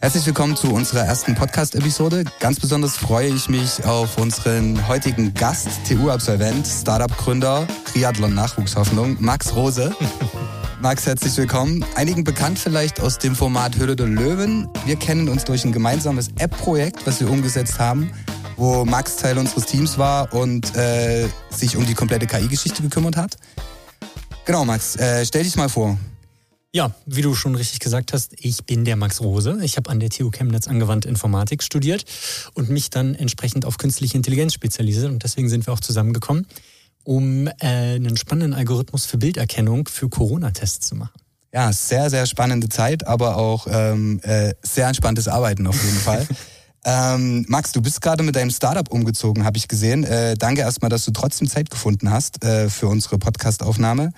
Herzlich willkommen zu unserer ersten Podcast-Episode. Ganz besonders freue ich mich auf unseren heutigen Gast, TU-Absolvent, Startup-Gründer, Triathlon-Nachwuchshoffnung, Max Rose. Max, herzlich willkommen. Einigen bekannt vielleicht aus dem Format Höhle der Löwen. Wir kennen uns durch ein gemeinsames App-Projekt, was wir umgesetzt haben, wo Max Teil unseres Teams war und äh, sich um die komplette KI-Geschichte gekümmert hat. Genau, Max, äh, stell dich mal vor. Ja, wie du schon richtig gesagt hast, ich bin der Max Rose. Ich habe an der TU Chemnitz angewandte Informatik studiert und mich dann entsprechend auf künstliche Intelligenz spezialisiert. Und deswegen sind wir auch zusammengekommen, um äh, einen spannenden Algorithmus für Bilderkennung für Corona-Tests zu machen. Ja, sehr, sehr spannende Zeit, aber auch ähm, äh, sehr entspanntes Arbeiten auf jeden Fall. Ähm, Max, du bist gerade mit deinem Startup umgezogen, habe ich gesehen. Äh, danke erstmal, dass du trotzdem Zeit gefunden hast äh, für unsere Podcast-Aufnahme.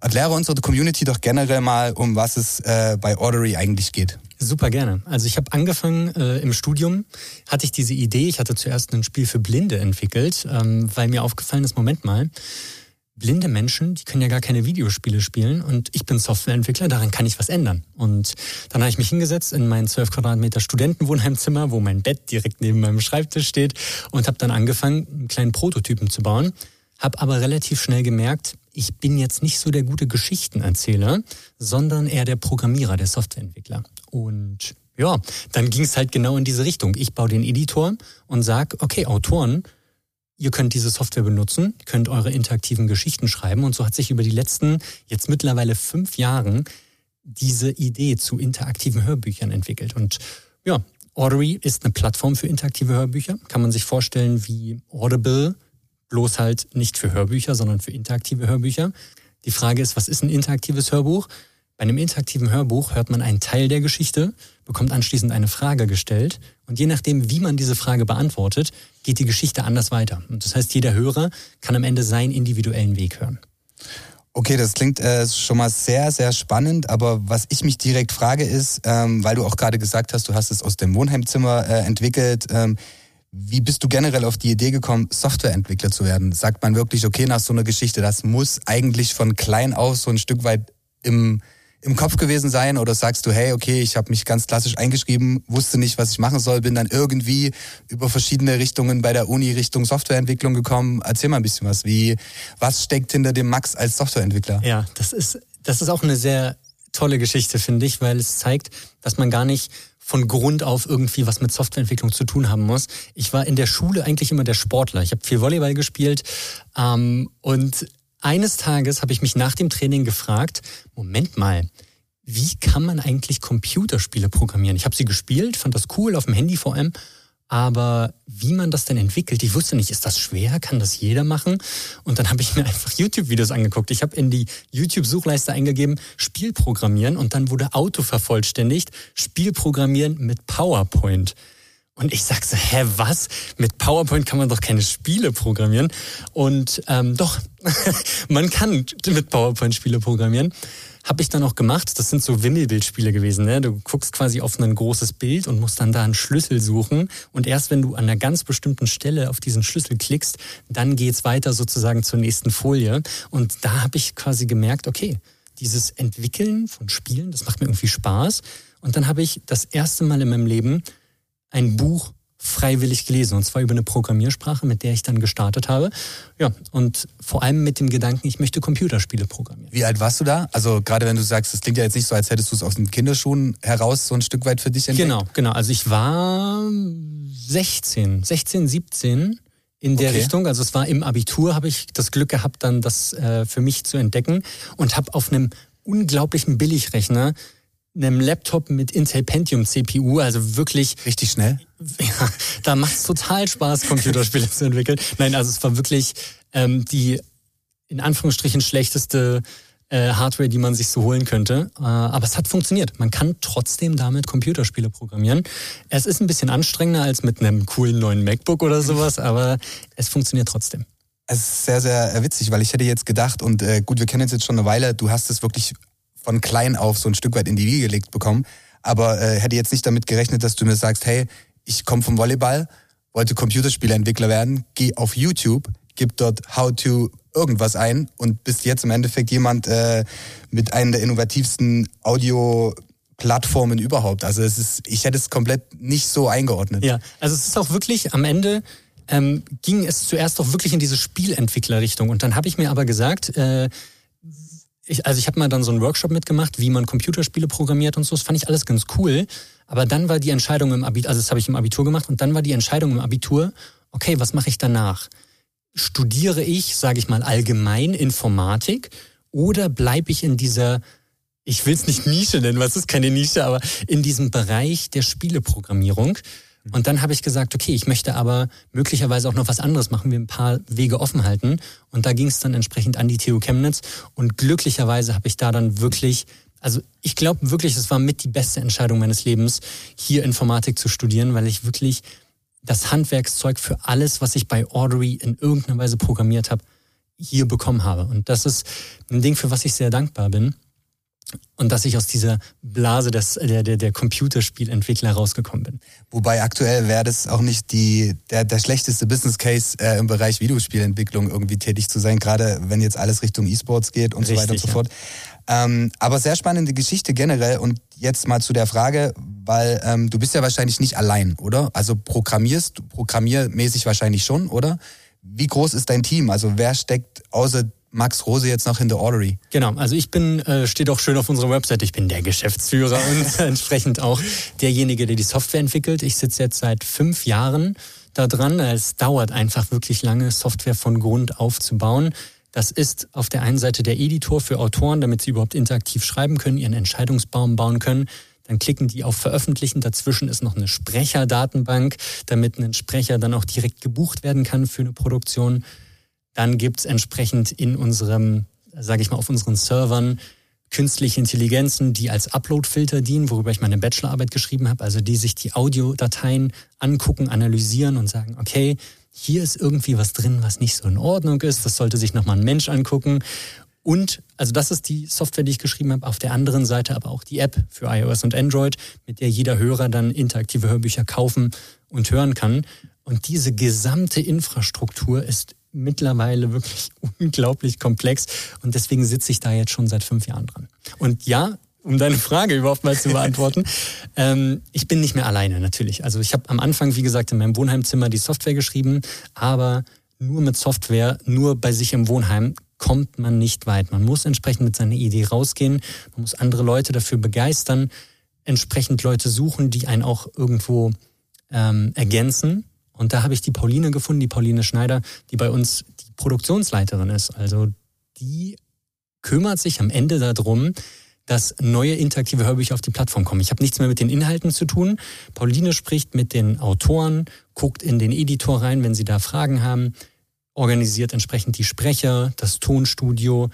Erkläre unsere Community doch generell mal, um was es äh, bei Ordery eigentlich geht. Super gerne. Also ich habe angefangen äh, im Studium, hatte ich diese Idee, ich hatte zuerst ein Spiel für Blinde entwickelt, ähm, weil mir aufgefallen ist, Moment mal, blinde Menschen, die können ja gar keine Videospiele spielen und ich bin Softwareentwickler, daran kann ich was ändern. Und dann habe ich mich hingesetzt in mein 12 Quadratmeter Studentenwohnheimzimmer, wo mein Bett direkt neben meinem Schreibtisch steht und habe dann angefangen, einen kleinen Prototypen zu bauen, habe aber relativ schnell gemerkt, ich bin jetzt nicht so der gute Geschichtenerzähler, sondern eher der Programmierer, der Softwareentwickler. Und ja, dann ging es halt genau in diese Richtung. Ich baue den Editor und sag, okay, Autoren, ihr könnt diese Software benutzen, könnt eure interaktiven Geschichten schreiben. Und so hat sich über die letzten, jetzt mittlerweile fünf Jahren, diese Idee zu interaktiven Hörbüchern entwickelt. Und ja, Audery ist eine Plattform für interaktive Hörbücher. Kann man sich vorstellen wie Audible, bloß halt nicht für Hörbücher, sondern für interaktive Hörbücher. Die Frage ist, was ist ein interaktives Hörbuch? Bei einem interaktiven Hörbuch hört man einen Teil der Geschichte, bekommt anschließend eine Frage gestellt und je nachdem, wie man diese Frage beantwortet, geht die Geschichte anders weiter. Und das heißt, jeder Hörer kann am Ende seinen individuellen Weg hören. Okay, das klingt äh, schon mal sehr, sehr spannend. Aber was ich mich direkt frage ist, ähm, weil du auch gerade gesagt hast, du hast es aus dem Wohnheimzimmer äh, entwickelt. Ähm, wie bist du generell auf die Idee gekommen, Softwareentwickler zu werden? Sagt man wirklich, okay, nach so einer Geschichte, das muss eigentlich von klein auf so ein Stück weit im, im Kopf gewesen sein? Oder sagst du, hey, okay, ich habe mich ganz klassisch eingeschrieben, wusste nicht, was ich machen soll, bin dann irgendwie über verschiedene Richtungen bei der Uni Richtung Softwareentwicklung gekommen? Erzähl mal ein bisschen was. Wie, was steckt hinter dem Max als Softwareentwickler? Ja, das ist, das ist auch eine sehr tolle Geschichte, finde ich, weil es zeigt, dass man gar nicht von Grund auf irgendwie was mit Softwareentwicklung zu tun haben muss. Ich war in der Schule eigentlich immer der Sportler. Ich habe viel Volleyball gespielt ähm, und eines Tages habe ich mich nach dem Training gefragt, Moment mal, wie kann man eigentlich Computerspiele programmieren? Ich habe sie gespielt, fand das cool, auf dem Handy vor allem, aber wie man das denn entwickelt, ich wusste nicht, ist das schwer, kann das jeder machen? Und dann habe ich mir einfach YouTube-Videos angeguckt. Ich habe in die YouTube-Suchleiste eingegeben, Spiel programmieren und dann wurde Auto vervollständigt, Spiel programmieren mit PowerPoint. Und ich sag so, hä, was? Mit PowerPoint kann man doch keine Spiele programmieren. Und ähm, doch, man kann mit PowerPoint Spiele programmieren. Habe ich dann auch gemacht. Das sind so Wimmelbildspiele gewesen. Ne? Du guckst quasi auf ein großes Bild und musst dann da einen Schlüssel suchen. Und erst wenn du an einer ganz bestimmten Stelle auf diesen Schlüssel klickst, dann geht's weiter sozusagen zur nächsten Folie. Und da habe ich quasi gemerkt, okay, dieses Entwickeln von Spielen, das macht mir irgendwie Spaß. Und dann habe ich das erste Mal in meinem Leben ein Buch freiwillig gelesen und zwar über eine Programmiersprache, mit der ich dann gestartet habe. Ja, und vor allem mit dem Gedanken, ich möchte Computerspiele programmieren. Wie alt warst du da? Also gerade wenn du sagst, das klingt ja jetzt nicht so, als hättest du es aus den Kinderschuhen heraus so ein Stück weit für dich entdeckt. Genau, genau. Also ich war 16, 16, 17 in der okay. Richtung. Also es war im Abitur, habe ich das Glück gehabt, dann das äh, für mich zu entdecken und habe auf einem unglaublichen Billigrechner einem Laptop mit Intel Pentium CPU, also wirklich richtig schnell. Ja, da macht es total Spaß, Computerspiele zu entwickeln. Nein, also es war wirklich ähm, die in Anführungsstrichen schlechteste äh, Hardware, die man sich so holen könnte. Äh, aber es hat funktioniert. Man kann trotzdem damit Computerspiele programmieren. Es ist ein bisschen anstrengender als mit einem coolen neuen MacBook oder sowas, aber es funktioniert trotzdem. Es ist sehr, sehr witzig, weil ich hätte jetzt gedacht, und äh, gut, wir kennen uns jetzt schon eine Weile, du hast es wirklich von klein auf so ein Stück weit in die Wiege gelegt bekommen. Aber äh, hätte jetzt nicht damit gerechnet, dass du mir sagst, hey, ich komme vom Volleyball, wollte Computerspieleentwickler werden, geh auf YouTube, gebe dort How to irgendwas ein und bist jetzt im Endeffekt jemand äh, mit einer der innovativsten Audio Plattformen überhaupt. Also es ist, ich hätte es komplett nicht so eingeordnet. Ja, also es ist auch wirklich am Ende ähm, ging es zuerst auch wirklich in diese Spielentwicklerrichtung und dann habe ich mir aber gesagt, äh, ich, also ich habe mal dann so einen Workshop mitgemacht, wie man Computerspiele programmiert und so. Das fand ich alles ganz cool. Aber dann war die Entscheidung im Abitur, also das habe ich im Abitur gemacht und dann war die Entscheidung im Abitur, okay, was mache ich danach? Studiere ich, sage ich mal, allgemein Informatik oder bleibe ich in dieser ich will es nicht Nische nennen, was ist keine Nische, aber in diesem Bereich der Spieleprogrammierung. Und dann habe ich gesagt, okay, ich möchte aber möglicherweise auch noch was anderes machen, wir ein paar Wege offen halten. Und da ging es dann entsprechend an die TU Chemnitz. Und glücklicherweise habe ich da dann wirklich, also ich glaube wirklich, es war mit die beste Entscheidung meines Lebens, hier Informatik zu studieren, weil ich wirklich das Handwerkszeug für alles, was ich bei Audrey in irgendeiner Weise programmiert habe, hier bekommen habe. Und das ist ein Ding, für was ich sehr dankbar bin und dass ich aus dieser Blase des, der, der, der Computerspielentwickler rausgekommen bin. Wobei aktuell wäre das auch nicht die, der, der schlechteste Business Case äh, im Bereich Videospielentwicklung irgendwie tätig zu sein, gerade wenn jetzt alles Richtung E-Sports geht und Richtig, so weiter und so ja. fort. Ähm, aber sehr spannende Geschichte generell und jetzt mal zu der Frage, weil ähm, du bist ja wahrscheinlich nicht allein, oder? Also programmierst, programmiermäßig wahrscheinlich schon, oder? Wie groß ist dein Team? Also wer steckt außer Max Rose jetzt noch in der Ordery. Genau, also ich bin, äh, steht auch schön auf unserer Website, ich bin der Geschäftsführer und entsprechend auch derjenige, der die Software entwickelt. Ich sitze jetzt seit fünf Jahren da dran. Es dauert einfach wirklich lange, Software von Grund auf zu bauen. Das ist auf der einen Seite der Editor für Autoren, damit sie überhaupt interaktiv schreiben können, ihren Entscheidungsbaum bauen können. Dann klicken die auf Veröffentlichen. Dazwischen ist noch eine Sprecherdatenbank, damit ein Sprecher dann auch direkt gebucht werden kann für eine Produktion. Dann gibt's entsprechend in unserem, sage ich mal, auf unseren Servern künstliche Intelligenzen, die als Upload-Filter dienen, worüber ich meine Bachelorarbeit geschrieben habe, also die sich die Audiodateien angucken, analysieren und sagen, okay, hier ist irgendwie was drin, was nicht so in Ordnung ist, das sollte sich nochmal ein Mensch angucken. Und, also das ist die Software, die ich geschrieben habe, auf der anderen Seite aber auch die App für iOS und Android, mit der jeder Hörer dann interaktive Hörbücher kaufen und hören kann. Und diese gesamte Infrastruktur ist mittlerweile wirklich unglaublich komplex und deswegen sitze ich da jetzt schon seit fünf Jahren dran. Und ja, um deine Frage überhaupt mal zu beantworten, ähm, ich bin nicht mehr alleine natürlich. Also ich habe am Anfang, wie gesagt, in meinem Wohnheimzimmer die Software geschrieben, aber nur mit Software, nur bei sich im Wohnheim kommt man nicht weit. Man muss entsprechend mit seiner Idee rausgehen, man muss andere Leute dafür begeistern, entsprechend Leute suchen, die einen auch irgendwo ähm, ergänzen und da habe ich die Pauline gefunden, die Pauline Schneider, die bei uns die Produktionsleiterin ist. Also die kümmert sich am Ende darum, dass neue interaktive Hörbücher auf die Plattform kommen. Ich habe nichts mehr mit den Inhalten zu tun. Pauline spricht mit den Autoren, guckt in den Editor rein, wenn sie da Fragen haben, organisiert entsprechend die Sprecher, das Tonstudio,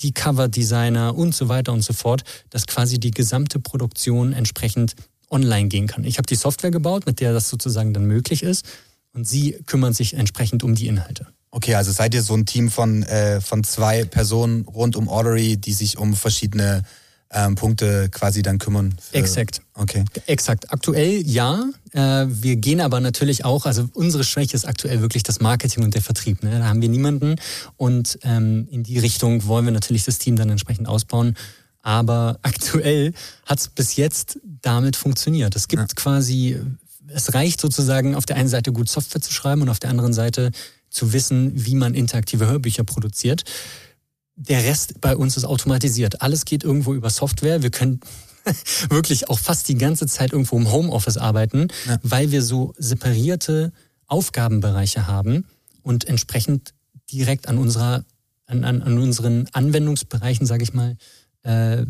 die Coverdesigner und so weiter und so fort, dass quasi die gesamte Produktion entsprechend online gehen kann. Ich habe die Software gebaut, mit der das sozusagen dann möglich ist und sie kümmern sich entsprechend um die Inhalte. Okay, also seid ihr so ein Team von, äh, von zwei Personen rund um Ordery, die sich um verschiedene ähm, Punkte quasi dann kümmern? Exakt. Okay. Exakt. Aktuell ja. Äh, wir gehen aber natürlich auch, also unsere Schwäche ist aktuell wirklich das Marketing und der Vertrieb. Ne? Da haben wir niemanden und ähm, in die Richtung wollen wir natürlich das Team dann entsprechend ausbauen. Aber aktuell hat es bis jetzt damit funktioniert. Es gibt ja. quasi, es reicht sozusagen auf der einen Seite gut Software zu schreiben und auf der anderen Seite zu wissen, wie man interaktive Hörbücher produziert. Der Rest bei uns ist automatisiert. Alles geht irgendwo über Software. Wir können wirklich auch fast die ganze Zeit irgendwo im Homeoffice arbeiten, ja. weil wir so separierte Aufgabenbereiche haben und entsprechend direkt an unserer an, an, an unseren Anwendungsbereichen, sage ich mal, äh,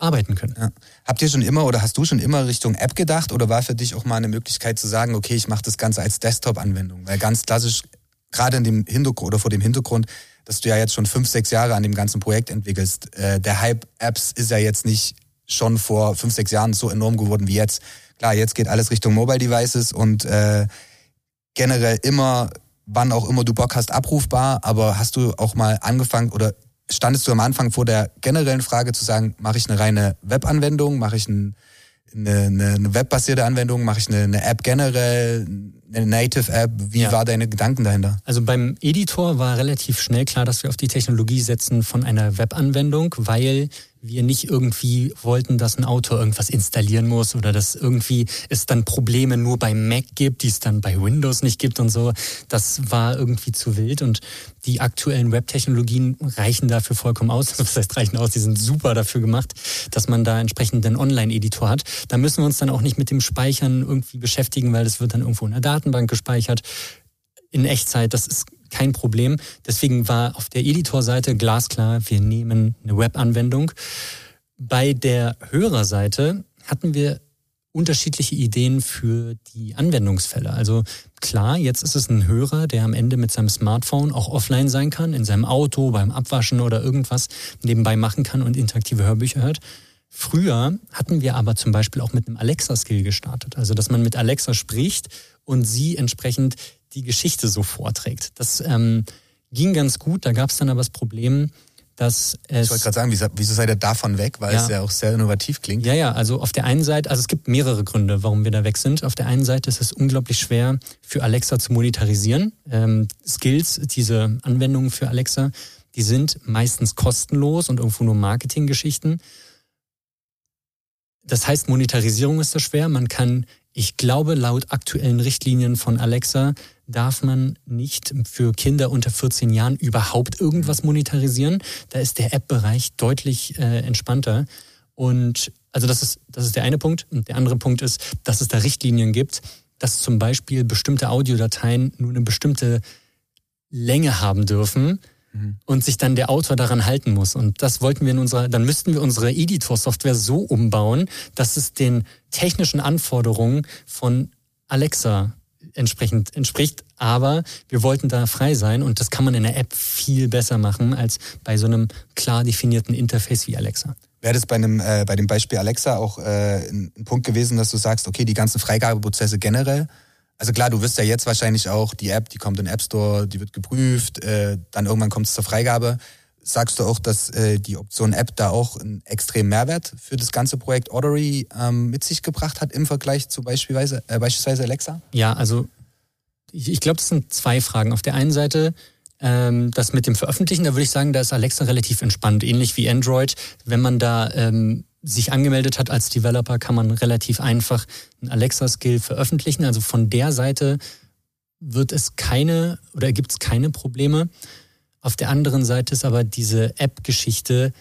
arbeiten können. Ja. Habt ihr schon immer oder hast du schon immer Richtung App gedacht oder war für dich auch mal eine Möglichkeit zu sagen, okay, ich mache das Ganze als Desktop-Anwendung? Weil ganz klassisch, gerade in dem Hintergrund oder vor dem Hintergrund, dass du ja jetzt schon fünf, sechs Jahre an dem ganzen Projekt entwickelst, äh, der Hype Apps ist ja jetzt nicht schon vor fünf, sechs Jahren so enorm geworden wie jetzt. Klar, jetzt geht alles Richtung Mobile Devices und äh, generell immer, wann auch immer du Bock hast, abrufbar, aber hast du auch mal angefangen oder standest du am Anfang vor der generellen Frage zu sagen, mache ich eine reine Webanwendung, mache ich ein eine, eine, eine webbasierte Anwendung? Mache ich eine, eine App generell? Eine Native App? Wie ja. war deine Gedanken dahinter? Also beim Editor war relativ schnell klar, dass wir auf die Technologie setzen von einer Webanwendung, weil wir nicht irgendwie wollten, dass ein Autor irgendwas installieren muss oder dass irgendwie es dann Probleme nur bei Mac gibt, die es dann bei Windows nicht gibt und so. Das war irgendwie zu wild und die aktuellen Web-Technologien reichen dafür vollkommen aus. Das heißt, reichen aus, die sind super dafür gemacht, dass man da entsprechend einen Online-Editor hat. Da müssen wir uns dann auch nicht mit dem Speichern irgendwie beschäftigen, weil das wird dann irgendwo in der Datenbank gespeichert in Echtzeit. Das ist kein Problem. Deswegen war auf der Editor-Seite glasklar, wir nehmen eine Web-Anwendung. Bei der Hörerseite hatten wir unterschiedliche Ideen für die Anwendungsfälle. Also klar, jetzt ist es ein Hörer, der am Ende mit seinem Smartphone auch offline sein kann, in seinem Auto, beim Abwaschen oder irgendwas nebenbei machen kann und interaktive Hörbücher hört. Früher hatten wir aber zum Beispiel auch mit einem Alexa-Skill gestartet. Also, dass man mit Alexa spricht und sie entsprechend die Geschichte so vorträgt. Das ähm, ging ganz gut. Da gab es dann aber das Problem, dass es. Ich wollte gerade sagen, wieso, seid ihr davon weg? Weil ja. es ja auch sehr innovativ klingt. Ja, ja, also auf der einen Seite, also es gibt mehrere Gründe, warum wir da weg sind. Auf der einen Seite ist es unglaublich schwer für Alexa zu monetarisieren. Ähm, Skills, diese Anwendungen für Alexa, die sind meistens kostenlos und irgendwo nur Marketinggeschichten. Das heißt, Monetarisierung ist da schwer. Man kann, ich glaube, laut aktuellen Richtlinien von Alexa darf man nicht für Kinder unter 14 Jahren überhaupt irgendwas monetarisieren. Da ist der App-Bereich deutlich äh, entspannter. Und also das ist, das ist der eine Punkt. Und der andere Punkt ist, dass es da Richtlinien gibt, dass zum Beispiel bestimmte Audiodateien nur eine bestimmte Länge haben dürfen mhm. und sich dann der Autor daran halten muss. Und das wollten wir in unserer, dann müssten wir unsere Editor-Software so umbauen, dass es den technischen Anforderungen von Alexa entsprechend entspricht. Aber wir wollten da frei sein und das kann man in der App viel besser machen als bei so einem klar definierten Interface wie Alexa. Wäre das bei, einem, äh, bei dem Beispiel Alexa auch äh, ein Punkt gewesen, dass du sagst, okay, die ganzen Freigabeprozesse generell also klar, du wirst ja jetzt wahrscheinlich auch die App, die kommt in den App Store, die wird geprüft, äh, dann irgendwann kommt es zur Freigabe. Sagst du auch, dass äh, die Option App da auch einen extremen Mehrwert für das ganze Projekt Ordery ähm, mit sich gebracht hat im Vergleich zu beispielsweise, äh, beispielsweise Alexa? Ja, also ich, ich glaube, das sind zwei Fragen. Auf der einen Seite ähm, das mit dem Veröffentlichen, da würde ich sagen, da ist Alexa relativ entspannt, ähnlich wie Android. Wenn man da ähm, sich angemeldet hat als Developer, kann man relativ einfach einen Alexa-Skill veröffentlichen. Also von der Seite wird es keine oder gibt es keine Probleme. Auf der anderen Seite ist aber diese App-Geschichte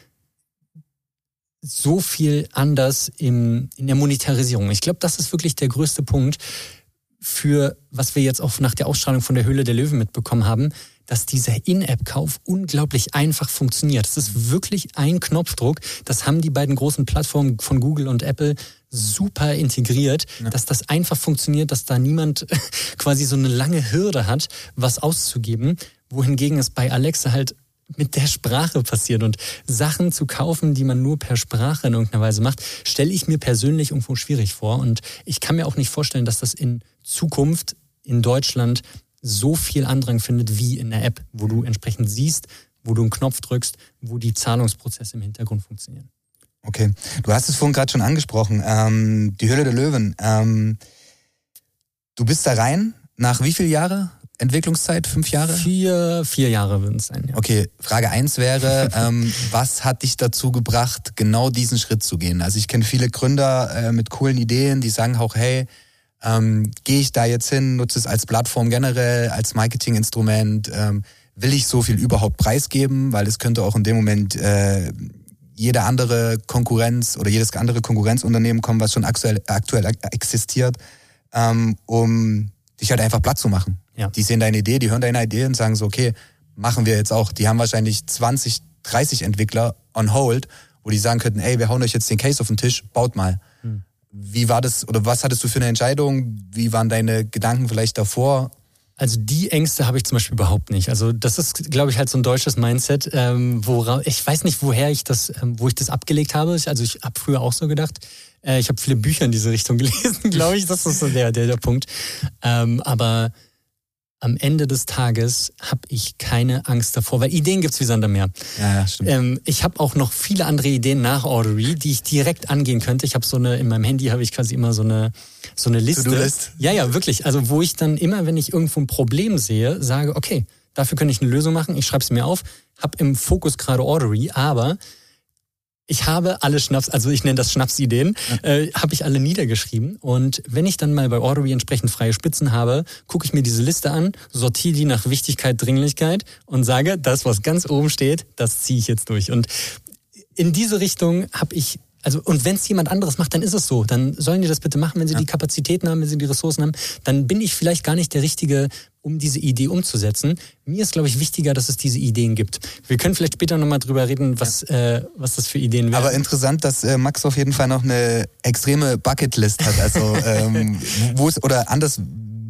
so viel anders im, in der Monetarisierung. Ich glaube, das ist wirklich der größte Punkt für, was wir jetzt auch nach der Ausstrahlung von der Höhle der Löwen mitbekommen haben dass dieser In-App-Kauf unglaublich einfach funktioniert. Das ist wirklich ein Knopfdruck. Das haben die beiden großen Plattformen von Google und Apple super integriert, ja. dass das einfach funktioniert, dass da niemand quasi so eine lange Hürde hat, was auszugeben, wohingegen es bei Alexa halt mit der Sprache passiert und Sachen zu kaufen, die man nur per Sprache in irgendeiner Weise macht, stelle ich mir persönlich irgendwo schwierig vor und ich kann mir auch nicht vorstellen, dass das in Zukunft in Deutschland so viel Andrang findet wie in der App, wo du entsprechend siehst, wo du einen Knopf drückst, wo die Zahlungsprozesse im Hintergrund funktionieren. Okay, du hast es vorhin gerade schon angesprochen, ähm, die Höhle der Löwen. Ähm, du bist da rein nach wie viele Jahre? Entwicklungszeit? Fünf Jahre? Vier, vier Jahre würden es sein, ja. Okay, Frage eins wäre, ähm, was hat dich dazu gebracht, genau diesen Schritt zu gehen? Also ich kenne viele Gründer äh, mit coolen Ideen, die sagen auch, hey, ähm, Gehe ich da jetzt hin, nutze es als Plattform generell, als Marketinginstrument? Ähm, will ich so viel überhaupt preisgeben? Weil es könnte auch in dem Moment äh, jede andere Konkurrenz oder jedes andere Konkurrenzunternehmen kommen, was schon aktuell, aktuell existiert, ähm, um dich halt einfach platt zu machen. Ja. Die sehen deine Idee, die hören deine Idee und sagen so, okay, machen wir jetzt auch. Die haben wahrscheinlich 20, 30 Entwickler on hold, wo die sagen könnten, ey, wir hauen euch jetzt den Case auf den Tisch, baut mal. Hm. Wie war das oder was hattest du für eine Entscheidung? Wie waren deine Gedanken vielleicht davor? Also die Ängste habe ich zum Beispiel überhaupt nicht. Also das ist, glaube ich, halt so ein deutsches Mindset, ähm, wora, ich weiß nicht, woher ich das, ähm, wo ich das abgelegt habe. Also ich habe früher auch so gedacht. Äh, ich habe viele Bücher in diese Richtung gelesen, glaube ich. Das ist so der, der, der Punkt. Ähm, aber am Ende des Tages habe ich keine Angst davor, weil Ideen gibt's wie Sand am Meer. Ja, stimmt. Ähm, ich habe auch noch viele andere Ideen nach Ordery, die ich direkt angehen könnte. Ich habe so eine, in meinem Handy habe ich quasi immer so eine, so eine Liste. To-Do-List? Ja, ja, wirklich. Also wo ich dann immer, wenn ich irgendwo ein Problem sehe, sage, okay, dafür könnte ich eine Lösung machen, ich schreibe es mir auf, habe im Fokus gerade Ordery, aber ich habe alle Schnaps, also ich nenne das Schnapsideen, äh, habe ich alle niedergeschrieben. Und wenn ich dann mal bei Ordery entsprechend freie Spitzen habe, gucke ich mir diese Liste an, sortiere die nach Wichtigkeit, Dringlichkeit und sage, das, was ganz oben steht, das ziehe ich jetzt durch. Und in diese Richtung habe ich also, und wenn es jemand anderes macht, dann ist es so. Dann sollen die das bitte machen, wenn sie ja. die Kapazitäten haben, wenn sie die Ressourcen haben. Dann bin ich vielleicht gar nicht der Richtige, um diese Idee umzusetzen. Mir ist, glaube ich, wichtiger, dass es diese Ideen gibt. Wir können vielleicht später nochmal drüber reden, was, ja. äh, was das für Ideen wären. Aber interessant, dass äh, Max auf jeden Fall noch eine extreme Bucketlist hat. Also, ähm, wo es, oder anders,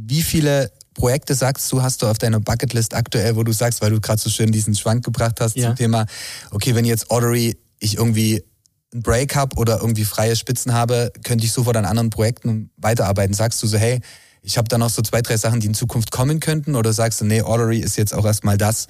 wie viele Projekte sagst du, hast du auf deiner Bucketlist aktuell, wo du sagst, weil du gerade so schön diesen Schwank gebracht hast ja. zum Thema, okay, wenn jetzt Ordery ich irgendwie einen Break habe oder irgendwie freie Spitzen habe, könnte ich sofort an anderen Projekten weiterarbeiten. Sagst du so, hey, ich habe da noch so zwei, drei Sachen, die in Zukunft kommen könnten? Oder sagst du, nee, Ordery ist jetzt auch erstmal das,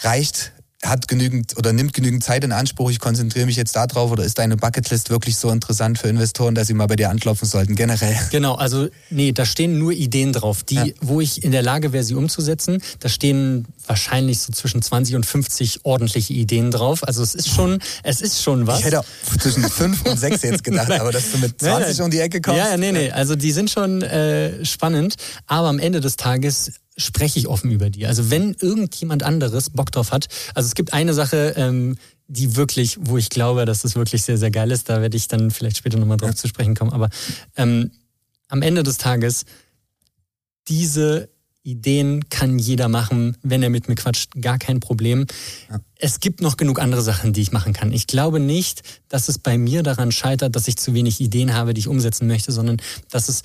reicht, hat genügend oder nimmt genügend Zeit in Anspruch, ich konzentriere mich jetzt darauf oder ist deine Bucketlist wirklich so interessant für Investoren, dass sie mal bei dir anklopfen sollten, generell? Genau, also nee, da stehen nur Ideen drauf, die, ja. wo ich in der Lage wäre, sie umzusetzen. Da stehen wahrscheinlich so zwischen 20 und 50 ordentliche Ideen drauf. Also es ist schon, es ist schon was. Ich hätte zwischen 5 und 6 jetzt gedacht, aber dass du mit 20 nein, nein. um die Ecke kommst. Ja, nee, nee, also die sind schon äh, spannend, aber am Ende des Tages spreche ich offen über die. Also wenn irgendjemand anderes Bock drauf hat, also es gibt eine Sache, ähm, die wirklich, wo ich glaube, dass es wirklich sehr, sehr geil ist, da werde ich dann vielleicht später nochmal drauf ja. zu sprechen kommen, aber ähm, am Ende des Tages, diese Ideen kann jeder machen, wenn er mit mir quatscht, gar kein Problem. Ja. Es gibt noch genug andere Sachen, die ich machen kann. Ich glaube nicht, dass es bei mir daran scheitert, dass ich zu wenig Ideen habe, die ich umsetzen möchte, sondern dass es,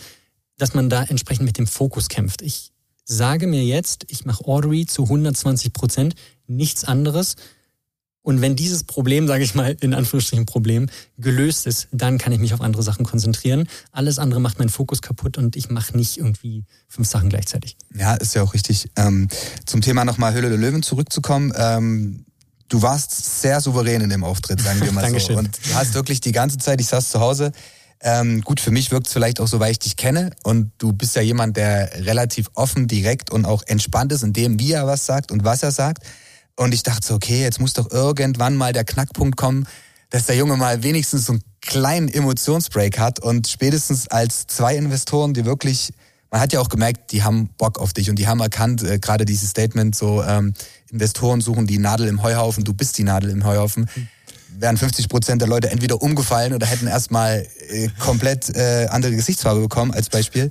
dass man da entsprechend mit dem Fokus kämpft. Ich sage mir jetzt, ich mache Ordery zu 120 Prozent, nichts anderes. Und wenn dieses Problem, sage ich mal, in Anführungsstrichen Problem, gelöst ist, dann kann ich mich auf andere Sachen konzentrieren. Alles andere macht meinen Fokus kaputt und ich mache nicht irgendwie fünf Sachen gleichzeitig. Ja, ist ja auch richtig. Ähm, zum Thema nochmal Höhle der Löwen zurückzukommen. Ähm, du warst sehr souverän in dem Auftritt, sagen wir mal Dankeschön. so. Und du hast wirklich die ganze Zeit, ich saß zu Hause, ähm, gut, für mich wirkt es vielleicht auch so, weil ich dich kenne und du bist ja jemand, der relativ offen, direkt und auch entspannt ist in dem, wie er was sagt und was er sagt. Und ich dachte so, okay, jetzt muss doch irgendwann mal der Knackpunkt kommen, dass der Junge mal wenigstens so einen kleinen Emotionsbreak hat und spätestens als zwei Investoren, die wirklich, man hat ja auch gemerkt, die haben Bock auf dich und die haben erkannt, äh, gerade dieses Statement so, ähm, Investoren suchen die Nadel im Heuhaufen, du bist die Nadel im Heuhaufen. Mhm wären 50 Prozent der Leute entweder umgefallen oder hätten erstmal äh, komplett äh, andere Gesichtsfarbe bekommen als Beispiel.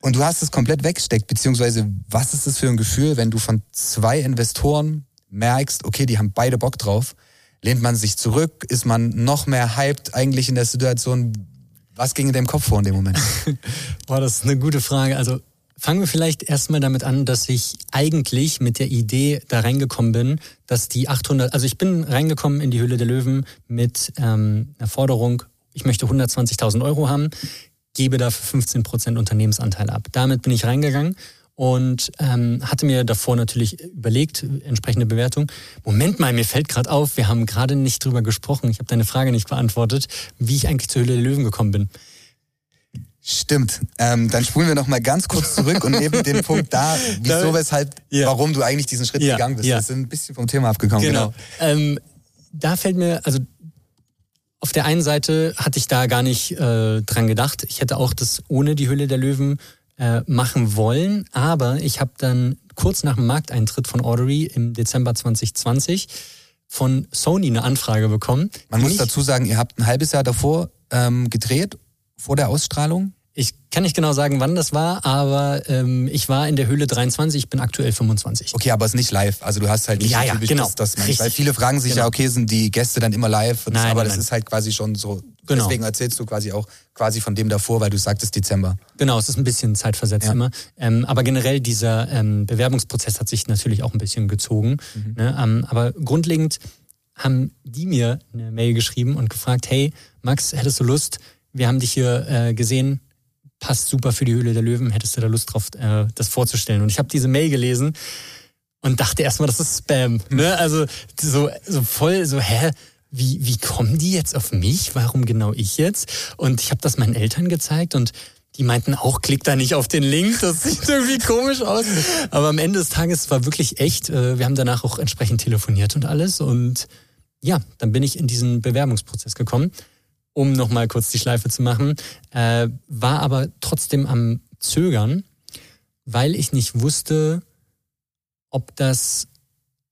Und du hast es komplett weggesteckt, beziehungsweise was ist das für ein Gefühl, wenn du von zwei Investoren merkst, okay, die haben beide Bock drauf, lehnt man sich zurück, ist man noch mehr hyped eigentlich in der Situation? Was ging in deinem Kopf vor in dem Moment? Boah, das ist eine gute Frage. Also Fangen wir vielleicht erstmal damit an, dass ich eigentlich mit der Idee da reingekommen bin, dass die 800, also ich bin reingekommen in die Höhle der Löwen mit ähm, einer Forderung, ich möchte 120.000 Euro haben, gebe dafür 15 Prozent Unternehmensanteil ab. Damit bin ich reingegangen und ähm, hatte mir davor natürlich überlegt, entsprechende Bewertung. Moment mal, mir fällt gerade auf, wir haben gerade nicht drüber gesprochen, ich habe deine Frage nicht beantwortet, wie ich eigentlich zur Höhle der Löwen gekommen bin. Stimmt. Ähm, dann spulen wir noch mal ganz kurz zurück und nehmen den Punkt da, wieso, weshalb, ja. warum du eigentlich diesen Schritt ja, gegangen bist. Ja. Wir sind ein bisschen vom Thema abgekommen. Genau. genau. Ähm, da fällt mir, also auf der einen Seite hatte ich da gar nicht äh, dran gedacht. Ich hätte auch das ohne die Hülle der Löwen äh, machen wollen, aber ich habe dann kurz nach dem Markteintritt von Ordery im Dezember 2020 von Sony eine Anfrage bekommen. Man muss dazu sagen, ihr habt ein halbes Jahr davor ähm, gedreht vor der Ausstrahlung? Ich kann nicht genau sagen, wann das war, aber ähm, ich war in der Höhle 23, ich bin aktuell 25. Okay, aber es ist nicht live. Also du hast halt nicht ja, ja, genau. das, das Weil viele fragen sich genau. ja, okay, sind die Gäste dann immer live? Nein, aber nein, das nein. ist halt quasi schon so. Genau. Deswegen erzählst du quasi auch quasi von dem davor, weil du sagtest Dezember. Genau, es ist ein bisschen zeitversetzt ja. immer. Ähm, aber generell dieser ähm, Bewerbungsprozess hat sich natürlich auch ein bisschen gezogen. Mhm. Ne? Ähm, aber grundlegend haben die mir eine Mail geschrieben und gefragt, hey, Max, hättest du Lust, wir haben dich hier äh, gesehen, passt super für die Höhle der Löwen, hättest du da Lust drauf, äh, das vorzustellen? Und ich habe diese Mail gelesen und dachte erstmal, das ist Spam. Ne? Also so, so voll so, hä? Wie, wie kommen die jetzt auf mich? Warum genau ich jetzt? Und ich habe das meinen Eltern gezeigt und die meinten auch, klick da nicht auf den Link, das sieht irgendwie komisch aus. Aber am Ende des Tages war wirklich echt. Äh, wir haben danach auch entsprechend telefoniert und alles. Und ja, dann bin ich in diesen Bewerbungsprozess gekommen, um nochmal kurz die Schleife zu machen. Äh, war aber trotzdem am Zögern, weil ich nicht wusste, ob das,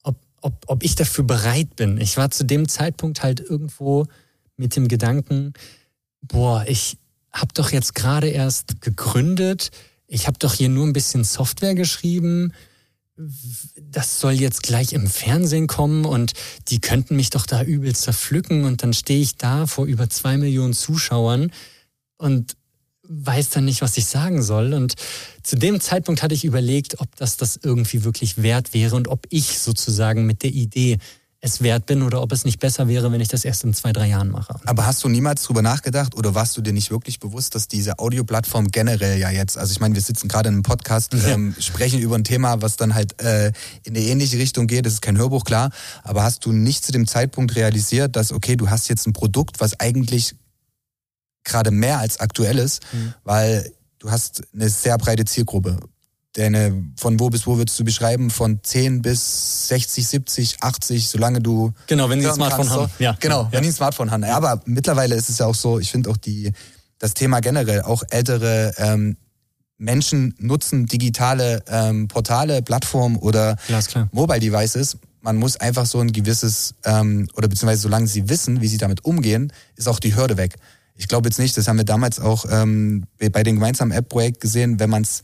ob, ob, ob ich dafür bereit bin. Ich war zu dem Zeitpunkt halt irgendwo mit dem Gedanken, boah, ich habe doch jetzt gerade erst gegründet, ich habe doch hier nur ein bisschen Software geschrieben, das soll jetzt gleich im Fernsehen kommen und die könnten mich doch da übel zerpflücken und dann stehe ich da vor über zwei Millionen Zuschauern und weiß dann nicht, was ich sagen soll. Und zu dem Zeitpunkt hatte ich überlegt, ob das das irgendwie wirklich wert wäre und ob ich sozusagen mit der Idee es wert bin oder ob es nicht besser wäre, wenn ich das erst in zwei, drei Jahren mache. Aber hast du niemals drüber nachgedacht oder warst du dir nicht wirklich bewusst, dass diese Audioplattform generell ja jetzt, also ich meine, wir sitzen gerade in einem Podcast, ähm, sprechen über ein Thema, was dann halt äh, in eine ähnliche Richtung geht, das ist kein Hörbuch, klar, aber hast du nicht zu dem Zeitpunkt realisiert, dass, okay, du hast jetzt ein Produkt, was eigentlich gerade mehr als aktuell ist, mhm. weil du hast eine sehr breite Zielgruppe deine, von wo bis wo würdest du beschreiben? Von 10 bis 60, 70, 80, solange du. Genau, wenn die ein Smartphone kannst, haben. So. Ja. Genau, ja. wenn die ein Smartphone haben. Ja, aber mittlerweile ist es ja auch so, ich finde auch die, das Thema generell, auch ältere ähm, Menschen nutzen digitale ähm, Portale, Plattformen oder Mobile Devices. Man muss einfach so ein gewisses, ähm, oder beziehungsweise solange sie wissen, wie sie damit umgehen, ist auch die Hürde weg. Ich glaube jetzt nicht, das haben wir damals auch ähm, bei dem gemeinsamen App-Projekt gesehen, wenn man es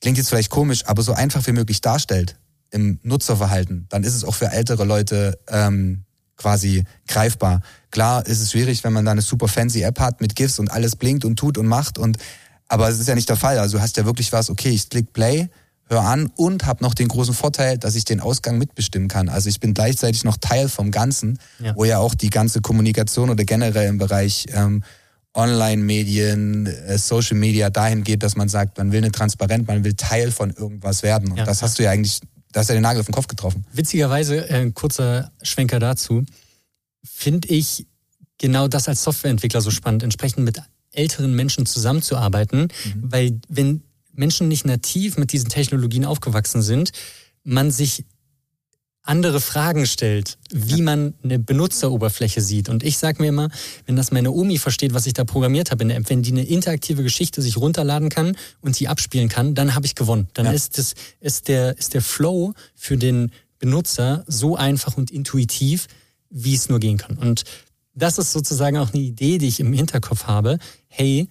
klingt jetzt vielleicht komisch, aber so einfach wie möglich darstellt im Nutzerverhalten, dann ist es auch für ältere Leute ähm, quasi greifbar. Klar ist es schwierig, wenn man da eine super fancy App hat mit GIFs und alles blinkt und tut und macht und aber es ist ja nicht der Fall. Also du hast ja wirklich was, okay, ich klick Play, hör an und habe noch den großen Vorteil, dass ich den Ausgang mitbestimmen kann. Also ich bin gleichzeitig noch Teil vom Ganzen, ja. wo ja auch die ganze Kommunikation oder generell im Bereich ähm, Online-Medien, äh, Social Media dahin geht, dass man sagt, man will eine Transparenz, man will Teil von irgendwas werden. Und ja. das hast du ja eigentlich, da hast du ja den Nagel auf den Kopf getroffen. Witzigerweise, äh, ein kurzer Schwenker dazu, finde ich genau das als Softwareentwickler so spannend, entsprechend mit älteren Menschen zusammenzuarbeiten, mhm. weil wenn Menschen nicht nativ mit diesen Technologien aufgewachsen sind, man sich andere Fragen stellt, wie man eine Benutzeroberfläche sieht. Und ich sage mir immer, wenn das meine Omi versteht, was ich da programmiert habe in der App, wenn die eine interaktive Geschichte sich runterladen kann und sie abspielen kann, dann habe ich gewonnen. Dann ja. ist, das, ist, der, ist der Flow für den Benutzer so einfach und intuitiv, wie es nur gehen kann. Und das ist sozusagen auch eine Idee, die ich im Hinterkopf habe. Hey,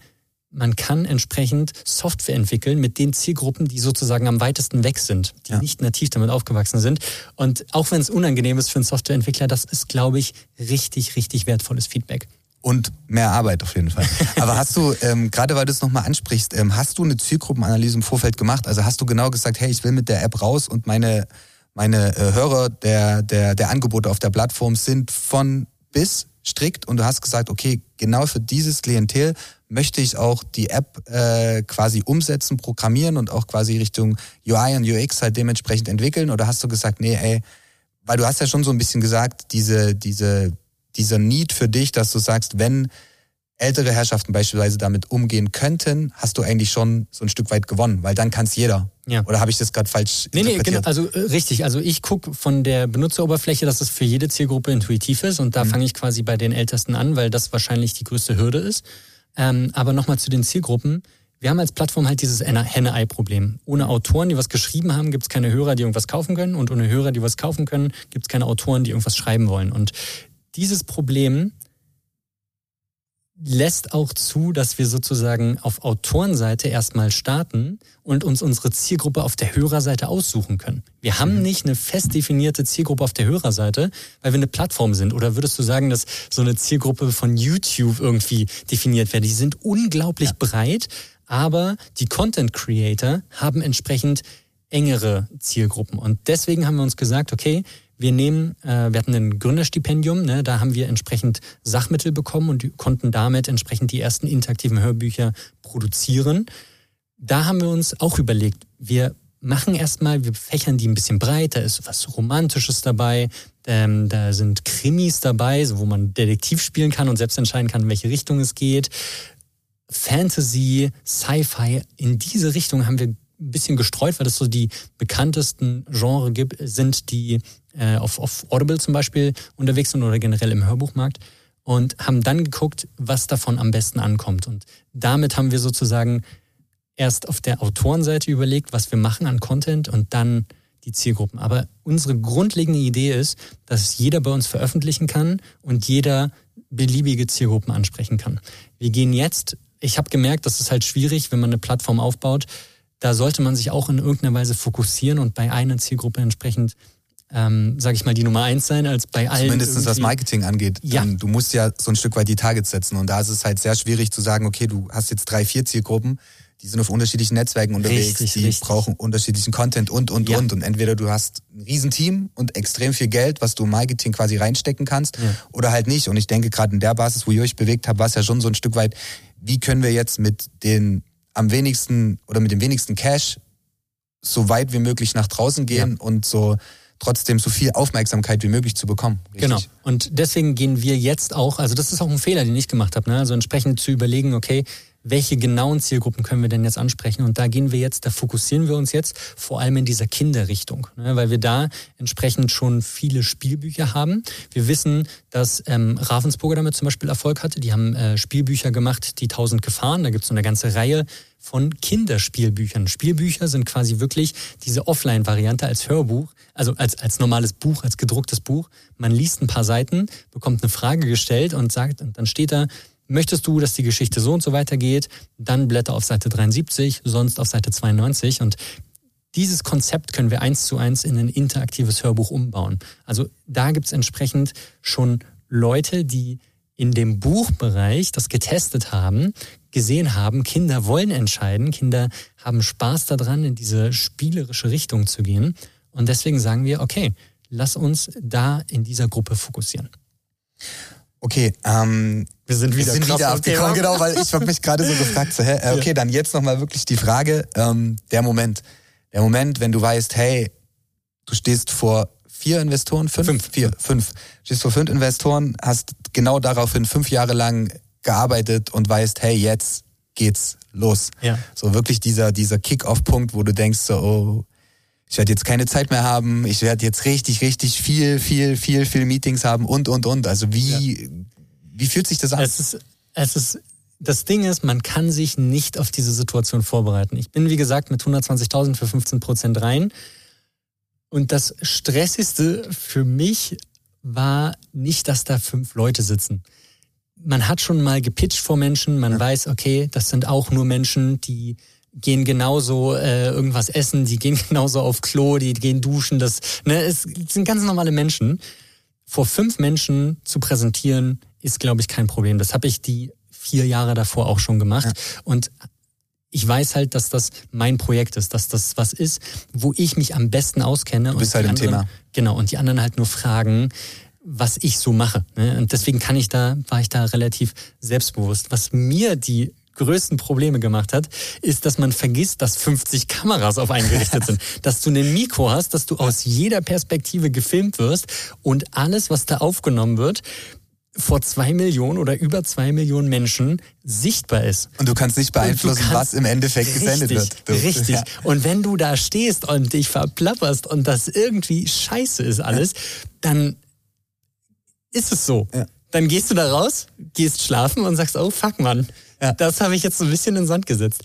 man kann entsprechend Software entwickeln mit den Zielgruppen, die sozusagen am weitesten weg sind, die ja. nicht nativ damit aufgewachsen sind. Und auch wenn es unangenehm ist für einen Softwareentwickler, das ist, glaube ich, richtig, richtig wertvolles Feedback. Und mehr Arbeit auf jeden Fall. Aber hast du, ähm, gerade weil du es nochmal ansprichst, ähm, hast du eine Zielgruppenanalyse im Vorfeld gemacht? Also hast du genau gesagt, hey, ich will mit der App raus und meine, meine äh, Hörer der, der, der Angebote auf der Plattform sind von bis strikt und du hast gesagt, okay, genau für dieses Klientel möchte ich auch die App äh, quasi umsetzen, programmieren und auch quasi Richtung UI und UX halt dementsprechend entwickeln? Oder hast du gesagt, nee, ey, weil du hast ja schon so ein bisschen gesagt, diese, diese, dieser Need für dich, dass du sagst, wenn ältere Herrschaften beispielsweise damit umgehen könnten, hast du eigentlich schon so ein Stück weit gewonnen, weil dann kann es jeder. Ja. Oder habe ich das gerade falsch nee, interpretiert? Nee, genau, also äh, richtig. Also ich gucke von der Benutzeroberfläche, dass es für jede Zielgruppe intuitiv ist und da mhm. fange ich quasi bei den Ältesten an, weil das wahrscheinlich die größte Hürde ist. Ähm, aber nochmal zu den Zielgruppen. Wir haben als Plattform halt dieses Henne-Ei-Problem. Ohne Autoren, die was geschrieben haben, gibt es keine Hörer, die irgendwas kaufen können. Und ohne Hörer, die was kaufen können, gibt es keine Autoren, die irgendwas schreiben wollen. Und dieses Problem lässt auch zu, dass wir sozusagen auf Autorenseite erstmal starten und uns unsere Zielgruppe auf der Hörerseite aussuchen können. Wir haben mhm. nicht eine fest definierte Zielgruppe auf der Hörerseite, weil wir eine Plattform sind. Oder würdest du sagen, dass so eine Zielgruppe von YouTube irgendwie definiert wird? Die sind unglaublich ja. breit, aber die Content Creator haben entsprechend engere Zielgruppen. Und deswegen haben wir uns gesagt, okay, wir nehmen, äh, wir hatten ein Gründerstipendium, ne, da haben wir entsprechend Sachmittel bekommen und konnten damit entsprechend die ersten interaktiven Hörbücher produzieren. Da haben wir uns auch überlegt, wir machen erstmal, wir fächern die ein bisschen breiter, ist was Romantisches dabei, ähm, da sind Krimis dabei, wo man Detektiv spielen kann und selbst entscheiden kann, in welche Richtung es geht. Fantasy, Sci-Fi, in diese Richtung haben wir ein bisschen gestreut, weil das so die bekanntesten Genre gibt, sind, die äh, auf, auf Audible zum Beispiel unterwegs sind oder generell im Hörbuchmarkt und haben dann geguckt, was davon am besten ankommt. Und damit haben wir sozusagen erst auf der Autorenseite überlegt, was wir machen an Content und dann die Zielgruppen. Aber unsere grundlegende Idee ist, dass jeder bei uns veröffentlichen kann und jeder beliebige Zielgruppen ansprechen kann. Wir gehen jetzt, ich habe gemerkt, das ist halt schwierig, wenn man eine Plattform aufbaut. Da sollte man sich auch in irgendeiner Weise fokussieren und bei einer Zielgruppe entsprechend ähm, sage ich mal, die Nummer eins sein, als bei allen. Zumindest was Marketing angeht. Ja. Du musst ja so ein Stück weit die Targets setzen. Und da ist es halt sehr schwierig zu sagen, okay, du hast jetzt drei, vier Zielgruppen die sind auf unterschiedlichen Netzwerken unterwegs, richtig, die richtig. brauchen unterschiedlichen Content und, und, ja. und. Und entweder du hast ein Riesenteam und extrem viel Geld, was du im Marketing quasi reinstecken kannst, ja. oder halt nicht. Und ich denke, gerade in der Basis, wo ihr euch bewegt habt, war es ja schon so ein Stück weit, wie können wir jetzt mit den am wenigsten oder mit dem wenigsten Cash so weit wie möglich nach draußen gehen ja. und so trotzdem so viel Aufmerksamkeit wie möglich zu bekommen. Richtig? Genau. Und deswegen gehen wir jetzt auch, also das ist auch ein Fehler, den ich gemacht habe, ne? also entsprechend zu überlegen, okay, welche genauen Zielgruppen können wir denn jetzt ansprechen? Und da gehen wir jetzt, da fokussieren wir uns jetzt vor allem in dieser Kinderrichtung, ne, weil wir da entsprechend schon viele Spielbücher haben. Wir wissen, dass ähm, Ravensburger damit zum Beispiel Erfolg hatte. Die haben äh, Spielbücher gemacht, die tausend Gefahren. Da gibt es so eine ganze Reihe von Kinderspielbüchern. Spielbücher sind quasi wirklich diese Offline-Variante als Hörbuch, also als, als normales Buch, als gedrucktes Buch. Man liest ein paar Seiten, bekommt eine Frage gestellt und sagt, und dann steht da, Möchtest du, dass die Geschichte so und so weitergeht, dann blätter auf Seite 73, sonst auf Seite 92 und dieses Konzept können wir eins zu eins in ein interaktives Hörbuch umbauen. Also da gibt es entsprechend schon Leute, die in dem Buchbereich das getestet haben, gesehen haben, Kinder wollen entscheiden, Kinder haben Spaß daran, in diese spielerische Richtung zu gehen. Und deswegen sagen wir, okay, lass uns da in dieser Gruppe fokussieren. Okay, ähm, wir sind wieder, wir sind wieder abgekommen, genau, weil ich habe mich gerade so gefragt, so, hä, okay, dann jetzt nochmal wirklich die Frage, ähm, der Moment. Der Moment, wenn du weißt, hey, du stehst vor vier Investoren, fünf? Fünf. Vier, fünf. Stehst vor fünf Investoren, hast genau daraufhin fünf Jahre lang gearbeitet und weißt, hey, jetzt geht's los. Ja. So wirklich dieser, dieser Kick-Off-Punkt, wo du denkst so, oh, ich werde jetzt keine Zeit mehr haben, ich werde jetzt richtig, richtig viel, viel, viel, viel Meetings haben und, und, und. Also wie, ja. Wie fühlt sich das an? Es ist, es ist, das Ding ist, man kann sich nicht auf diese Situation vorbereiten. Ich bin, wie gesagt, mit 120.000 für 15 Prozent rein. Und das Stressigste für mich war nicht, dass da fünf Leute sitzen. Man hat schon mal gepitcht vor Menschen, man ja. weiß, okay, das sind auch nur Menschen, die gehen genauso äh, irgendwas essen, die gehen genauso auf Klo, die gehen duschen. Das, ne, es sind ganz normale Menschen. Vor fünf Menschen zu präsentieren, ist, glaube ich, kein Problem. Das habe ich die vier Jahre davor auch schon gemacht. Ja. Und ich weiß halt, dass das mein Projekt ist, dass das was ist, wo ich mich am besten auskenne. Du bist halt im anderen, Thema. Genau, und die anderen halt nur fragen, was ich so mache. Ne? Und deswegen kann ich da, war ich da relativ selbstbewusst. Was mir die größten Probleme gemacht hat, ist, dass man vergisst, dass 50 Kameras auf einen gerichtet sind. dass du ein Mikro hast, dass du aus jeder Perspektive gefilmt wirst und alles, was da aufgenommen wird, vor zwei Millionen oder über zwei Millionen Menschen sichtbar ist. Und du kannst nicht beeinflussen, kannst, was im Endeffekt gesendet wird. Du. Richtig. Ja. Und wenn du da stehst und dich verplapperst und das irgendwie scheiße ist alles, ja. dann ist es so. Ja. Dann gehst du da raus, gehst schlafen und sagst, oh fuck, Mann. Das habe ich jetzt so ein bisschen in den Sand gesetzt.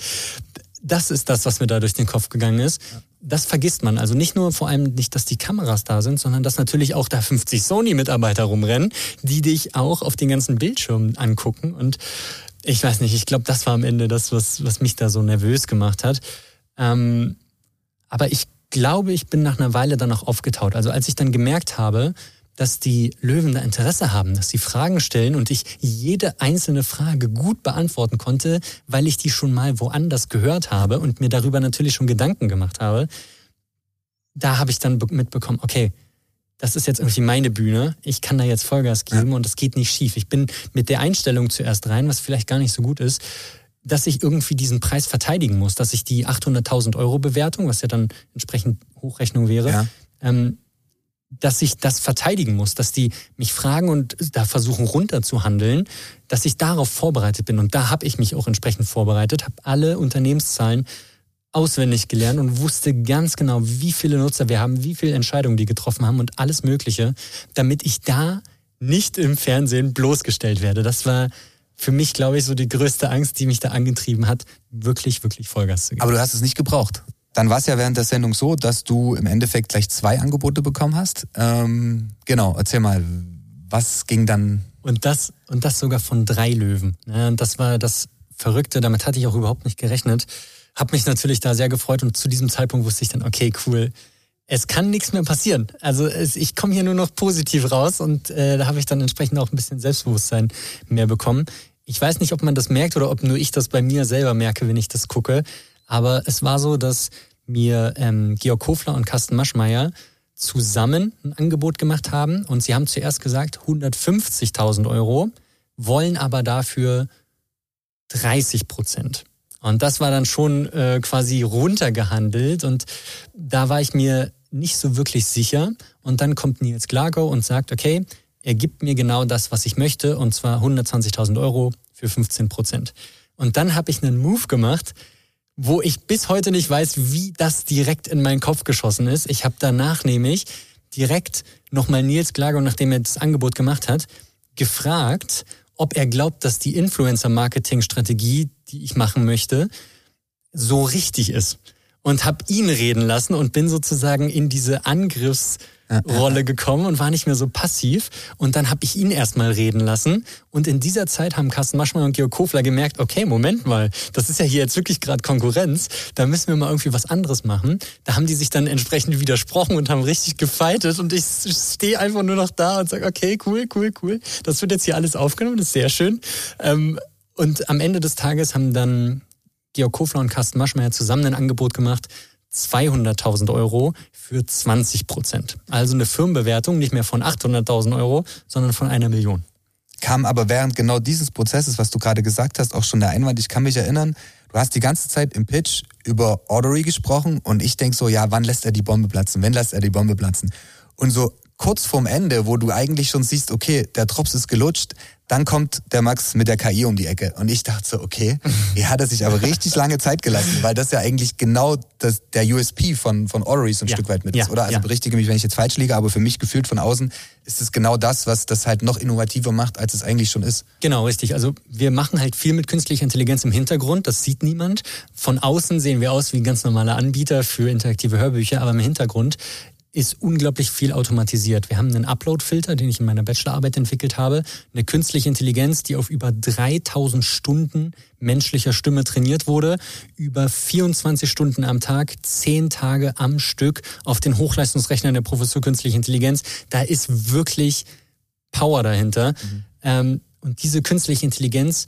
Das ist das, was mir da durch den Kopf gegangen ist. Das vergisst man. Also nicht nur vor allem nicht, dass die Kameras da sind, sondern dass natürlich auch da 50 Sony-Mitarbeiter rumrennen, die dich auch auf den ganzen Bildschirmen angucken. Und ich weiß nicht, ich glaube, das war am Ende das, was, was mich da so nervös gemacht hat. Ähm, aber ich glaube, ich bin nach einer Weile dann auch aufgetaut. Also als ich dann gemerkt habe, dass die Löwen da Interesse haben, dass sie Fragen stellen und ich jede einzelne Frage gut beantworten konnte, weil ich die schon mal woanders gehört habe und mir darüber natürlich schon Gedanken gemacht habe. Da habe ich dann mitbekommen, okay, das ist jetzt irgendwie meine Bühne, ich kann da jetzt Vollgas geben ja. und es geht nicht schief. Ich bin mit der Einstellung zuerst rein, was vielleicht gar nicht so gut ist, dass ich irgendwie diesen Preis verteidigen muss, dass ich die 800.000 Euro Bewertung, was ja dann entsprechend Hochrechnung wäre, ja. ähm, dass ich das verteidigen muss, dass die mich fragen und da versuchen runterzuhandeln, dass ich darauf vorbereitet bin. Und da habe ich mich auch entsprechend vorbereitet, habe alle Unternehmenszahlen auswendig gelernt und wusste ganz genau, wie viele Nutzer wir haben, wie viele Entscheidungen die getroffen haben und alles Mögliche, damit ich da nicht im Fernsehen bloßgestellt werde. Das war für mich, glaube ich, so die größte Angst, die mich da angetrieben hat, wirklich, wirklich Vollgas zu geben. Aber du hast es nicht gebraucht. Dann war es ja während der Sendung so, dass du im Endeffekt gleich zwei Angebote bekommen hast. Ähm, genau, erzähl mal, was ging dann? Und das, und das sogar von drei Löwen. Ja, und das war das Verrückte, damit hatte ich auch überhaupt nicht gerechnet. Hab mich natürlich da sehr gefreut und zu diesem Zeitpunkt wusste ich dann, okay, cool, es kann nichts mehr passieren. Also es, ich komme hier nur noch positiv raus und äh, da habe ich dann entsprechend auch ein bisschen Selbstbewusstsein mehr bekommen. Ich weiß nicht, ob man das merkt oder ob nur ich das bei mir selber merke, wenn ich das gucke. Aber es war so, dass mir ähm, Georg Kofler und Carsten Maschmeyer zusammen ein Angebot gemacht haben und sie haben zuerst gesagt 150.000 Euro, wollen aber dafür 30 Prozent. Und das war dann schon äh, quasi runtergehandelt und da war ich mir nicht so wirklich sicher. Und dann kommt Nils Glagow und sagt, okay, er gibt mir genau das, was ich möchte, und zwar 120.000 Euro für 15 Prozent. Und dann habe ich einen Move gemacht, wo ich bis heute nicht weiß, wie das direkt in meinen Kopf geschossen ist. Ich habe danach nämlich direkt nochmal Nils Glagow, nachdem er das Angebot gemacht hat, gefragt, ob er glaubt, dass die Influencer-Marketing-Strategie, die ich machen möchte, so richtig ist. Und habe ihn reden lassen und bin sozusagen in diese Angriffs- Rolle gekommen und war nicht mehr so passiv. Und dann habe ich ihn erstmal reden lassen. Und in dieser Zeit haben Carsten Maschmann und Georg Kofler gemerkt, okay, Moment mal, das ist ja hier jetzt wirklich gerade Konkurrenz. Da müssen wir mal irgendwie was anderes machen. Da haben die sich dann entsprechend widersprochen und haben richtig gefeitet. Und ich stehe einfach nur noch da und sage, okay, cool, cool, cool. Das wird jetzt hier alles aufgenommen, das ist sehr schön. Ähm, und am Ende des Tages haben dann Georg Kofler und Carsten Maschmeyer zusammen ein Angebot gemacht, 200.000 Euro für 20 Prozent. Also eine Firmenbewertung nicht mehr von 800.000 Euro, sondern von einer Million. Kam aber während genau dieses Prozesses, was du gerade gesagt hast, auch schon der Einwand. Ich kann mich erinnern, du hast die ganze Zeit im Pitch über Ordery gesprochen und ich denk so, ja, wann lässt er die Bombe platzen? Wenn lässt er die Bombe platzen? Und so kurz vorm Ende, wo du eigentlich schon siehst, okay, der Drops ist gelutscht, dann kommt der Max mit der KI um die Ecke. Und ich dachte so, okay, hier hat er sich aber richtig lange Zeit gelassen, weil das ja eigentlich genau das, der USP von, von Orrery so ein ja. Stück weit mit ist, oder? Also ja. berichtige mich, wenn ich jetzt falsch liege, aber für mich gefühlt von außen ist es genau das, was das halt noch innovativer macht, als es eigentlich schon ist. Genau, richtig. Also wir machen halt viel mit künstlicher Intelligenz im Hintergrund, das sieht niemand. Von außen sehen wir aus wie ein ganz normaler Anbieter für interaktive Hörbücher, aber im Hintergrund ist unglaublich viel automatisiert. Wir haben einen Upload-Filter, den ich in meiner Bachelorarbeit entwickelt habe, eine künstliche Intelligenz, die auf über 3000 Stunden menschlicher Stimme trainiert wurde, über 24 Stunden am Tag, 10 Tage am Stück auf den Hochleistungsrechnern der Professur Künstliche Intelligenz. Da ist wirklich Power dahinter. Mhm. Ähm, und diese künstliche Intelligenz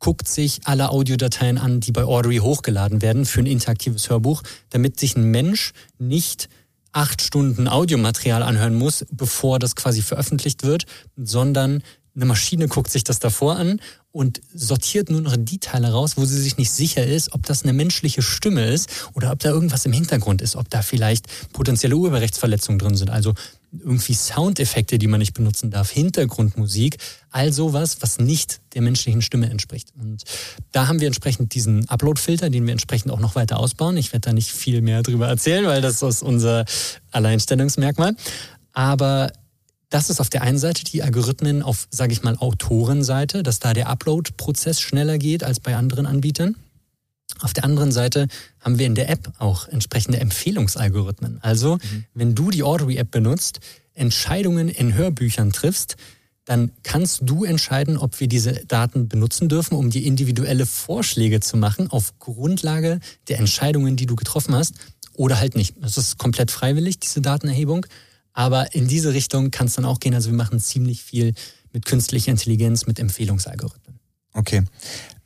guckt sich alle Audiodateien an, die bei Audrey hochgeladen werden für ein interaktives Hörbuch, damit sich ein Mensch nicht acht Stunden Audiomaterial anhören muss, bevor das quasi veröffentlicht wird, sondern eine Maschine guckt sich das davor an und sortiert nur noch die Teile raus, wo sie sich nicht sicher ist, ob das eine menschliche Stimme ist oder ob da irgendwas im Hintergrund ist, ob da vielleicht potenzielle Urheberrechtsverletzungen drin sind. Also irgendwie Soundeffekte, die man nicht benutzen darf, Hintergrundmusik, all sowas, was nicht der menschlichen Stimme entspricht. Und da haben wir entsprechend diesen Upload-Filter, den wir entsprechend auch noch weiter ausbauen. Ich werde da nicht viel mehr drüber erzählen, weil das ist unser Alleinstellungsmerkmal. Aber das ist auf der einen Seite die Algorithmen auf, sage ich mal, Autorenseite, dass da der Upload-Prozess schneller geht als bei anderen Anbietern. Auf der anderen Seite haben wir in der App auch entsprechende Empfehlungsalgorithmen. Also, mhm. wenn du die Audrey-App benutzt, Entscheidungen in Hörbüchern triffst, dann kannst du entscheiden, ob wir diese Daten benutzen dürfen, um dir individuelle Vorschläge zu machen auf Grundlage der Entscheidungen, die du getroffen hast, oder halt nicht. Das ist komplett freiwillig, diese Datenerhebung. Aber in diese Richtung kann es dann auch gehen. Also wir machen ziemlich viel mit künstlicher Intelligenz, mit Empfehlungsalgorithmen. Okay.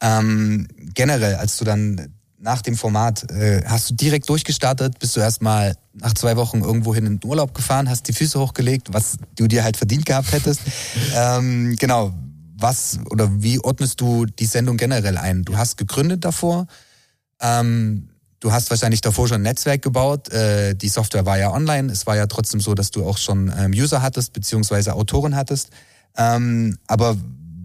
Ähm, generell, als du dann nach dem Format, äh, hast du direkt durchgestartet, bist du erstmal nach zwei Wochen irgendwo hin in den Urlaub gefahren, hast die Füße hochgelegt, was du dir halt verdient gehabt hättest. ähm, genau, was oder wie ordnest du die Sendung generell ein? Du hast gegründet davor, ähm, du hast wahrscheinlich davor schon ein Netzwerk gebaut, äh, die Software war ja online, es war ja trotzdem so, dass du auch schon ähm, User hattest, beziehungsweise Autoren hattest. Ähm, aber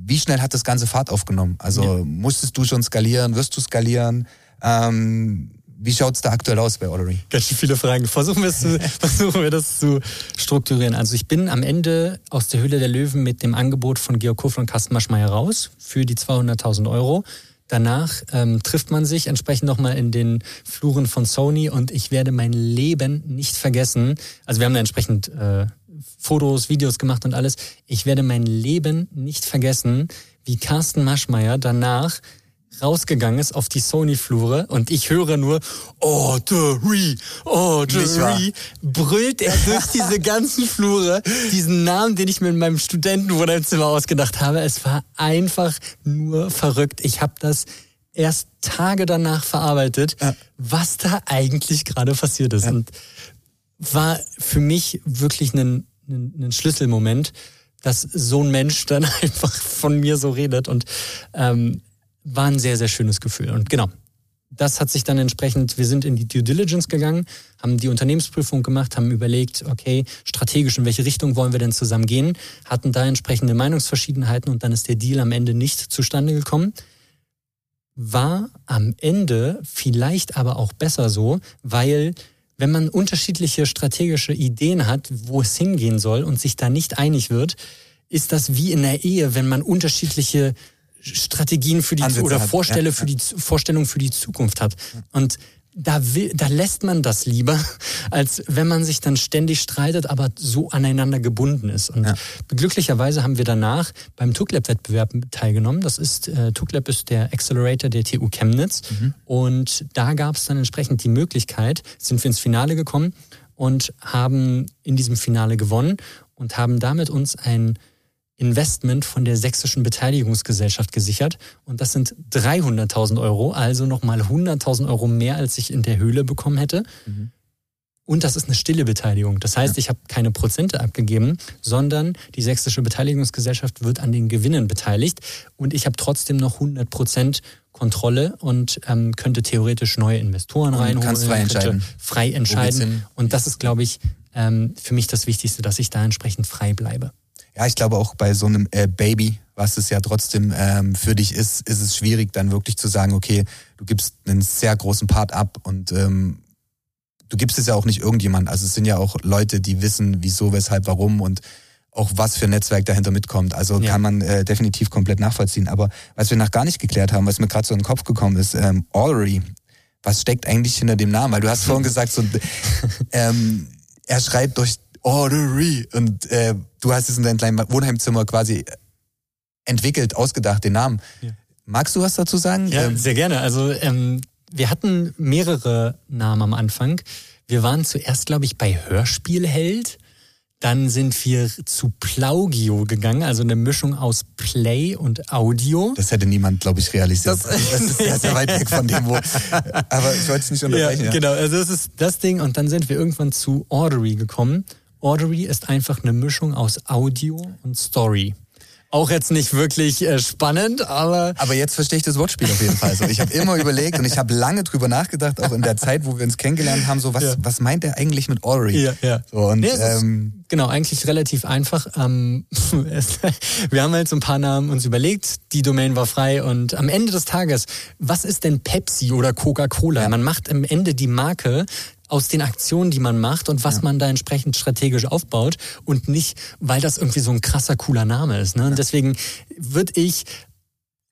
wie schnell hat das Ganze Fahrt aufgenommen? Also ja. musstest du schon skalieren, wirst du skalieren? Ähm, wie schaut es da aktuell aus bei Ollery? Ganz schön viele Fragen. Versuchen wir, zu, versuchen wir das zu strukturieren. Also ich bin am Ende aus der Höhle der Löwen mit dem Angebot von Georg Kofler und Carsten Maschmeyer raus für die 200.000 Euro. Danach ähm, trifft man sich entsprechend nochmal in den Fluren von Sony und ich werde mein Leben nicht vergessen. Also wir haben da entsprechend äh, Fotos, Videos gemacht und alles. Ich werde mein Leben nicht vergessen, wie Carsten Maschmeyer danach rausgegangen ist auf die Sony-Flure und ich höre nur Audrey, Audrey, brüllt er durch diese ganzen Flure diesen Namen, den ich mir in meinem Studentenwohnzimmer ausgedacht habe. Es war einfach nur verrückt. Ich habe das erst Tage danach verarbeitet, ja. was da eigentlich gerade passiert ist. Ja. Und war für mich wirklich ein, ein, ein Schlüsselmoment, dass so ein Mensch dann einfach von mir so redet. Und ähm, war ein sehr, sehr schönes Gefühl. Und genau, das hat sich dann entsprechend, wir sind in die Due Diligence gegangen, haben die Unternehmensprüfung gemacht, haben überlegt, okay, strategisch, in welche Richtung wollen wir denn zusammen gehen, hatten da entsprechende Meinungsverschiedenheiten und dann ist der Deal am Ende nicht zustande gekommen. War am Ende vielleicht aber auch besser so, weil wenn man unterschiedliche strategische Ideen hat, wo es hingehen soll und sich da nicht einig wird, ist das wie in der Ehe, wenn man unterschiedliche Strategien für die Ansätze oder Vorstelle ja, für die Vorstellung für die Zukunft hat. Und da, will, da lässt man das lieber, als wenn man sich dann ständig streitet, aber so aneinander gebunden ist. Und ja. glücklicherweise haben wir danach beim TUCLab-Wettbewerb teilgenommen. Das ist, äh, TUCLab ist der Accelerator der TU Chemnitz. Mhm. Und da gab es dann entsprechend die Möglichkeit, sind wir ins Finale gekommen und haben in diesem Finale gewonnen und haben damit uns ein Investment von der Sächsischen Beteiligungsgesellschaft gesichert. Und das sind 300.000 Euro, also nochmal 100.000 Euro mehr, als ich in der Höhle bekommen hätte. Mhm. Und das ist eine stille Beteiligung. Das heißt, ja. ich habe keine Prozente abgegeben, sondern die Sächsische Beteiligungsgesellschaft wird an den Gewinnen beteiligt. Und ich habe trotzdem noch 100 Prozent Kontrolle und ähm, könnte theoretisch neue Investoren und reinholen. Kannst frei entscheiden. Frei entscheiden. Und das ist, glaube ich, ähm, für mich das Wichtigste, dass ich da entsprechend frei bleibe ja, ich glaube auch bei so einem äh, Baby, was es ja trotzdem ähm, für dich ist, ist es schwierig, dann wirklich zu sagen, okay, du gibst einen sehr großen Part ab und ähm, du gibst es ja auch nicht irgendjemand. Also es sind ja auch Leute, die wissen, wieso, weshalb, warum und auch was für ein Netzwerk dahinter mitkommt. Also ja. kann man äh, definitiv komplett nachvollziehen. Aber was wir noch gar nicht geklärt haben, was mir gerade so in den Kopf gekommen ist, ähm, Allery, was steckt eigentlich hinter dem Namen? Weil du hast vorhin gesagt, so, ähm, er schreibt durch Ordery. Und äh, du hast es in deinem kleinen Wohnheimzimmer quasi entwickelt, ausgedacht, den Namen. Ja. Magst du was dazu sagen? Ja, ähm, sehr gerne. Also ähm, wir hatten mehrere Namen am Anfang. Wir waren zuerst, glaube ich, bei Hörspielheld. Dann sind wir zu Plaugio gegangen, also eine Mischung aus Play und Audio. Das hätte niemand, glaube ich, realisiert. Das, das ist sehr, sehr weit weg von dem, wo. Aber ich wollte es nicht unterbrechen. Ja, ja. Genau, also das ist das Ding. Und dann sind wir irgendwann zu Ordery gekommen. Audrey ist einfach eine Mischung aus Audio und Story. Auch jetzt nicht wirklich äh, spannend, aber. Aber jetzt verstehe ich das Wortspiel auf jeden Fall. So, ich habe immer überlegt und ich habe lange drüber nachgedacht, auch in der Zeit, wo wir uns kennengelernt haben, so was, ja. was meint er eigentlich mit Audrey? Ja, ja. So, und, nee, ähm, genau, eigentlich relativ einfach. Ähm, wir haben halt so ein paar Namen uns überlegt, die Domain war frei und am Ende des Tages, was ist denn Pepsi oder Coca-Cola? Ja. Man macht am Ende die Marke aus den Aktionen, die man macht und was ja. man da entsprechend strategisch aufbaut und nicht, weil das irgendwie so ein krasser, cooler Name ist. Ne? Und deswegen würde ich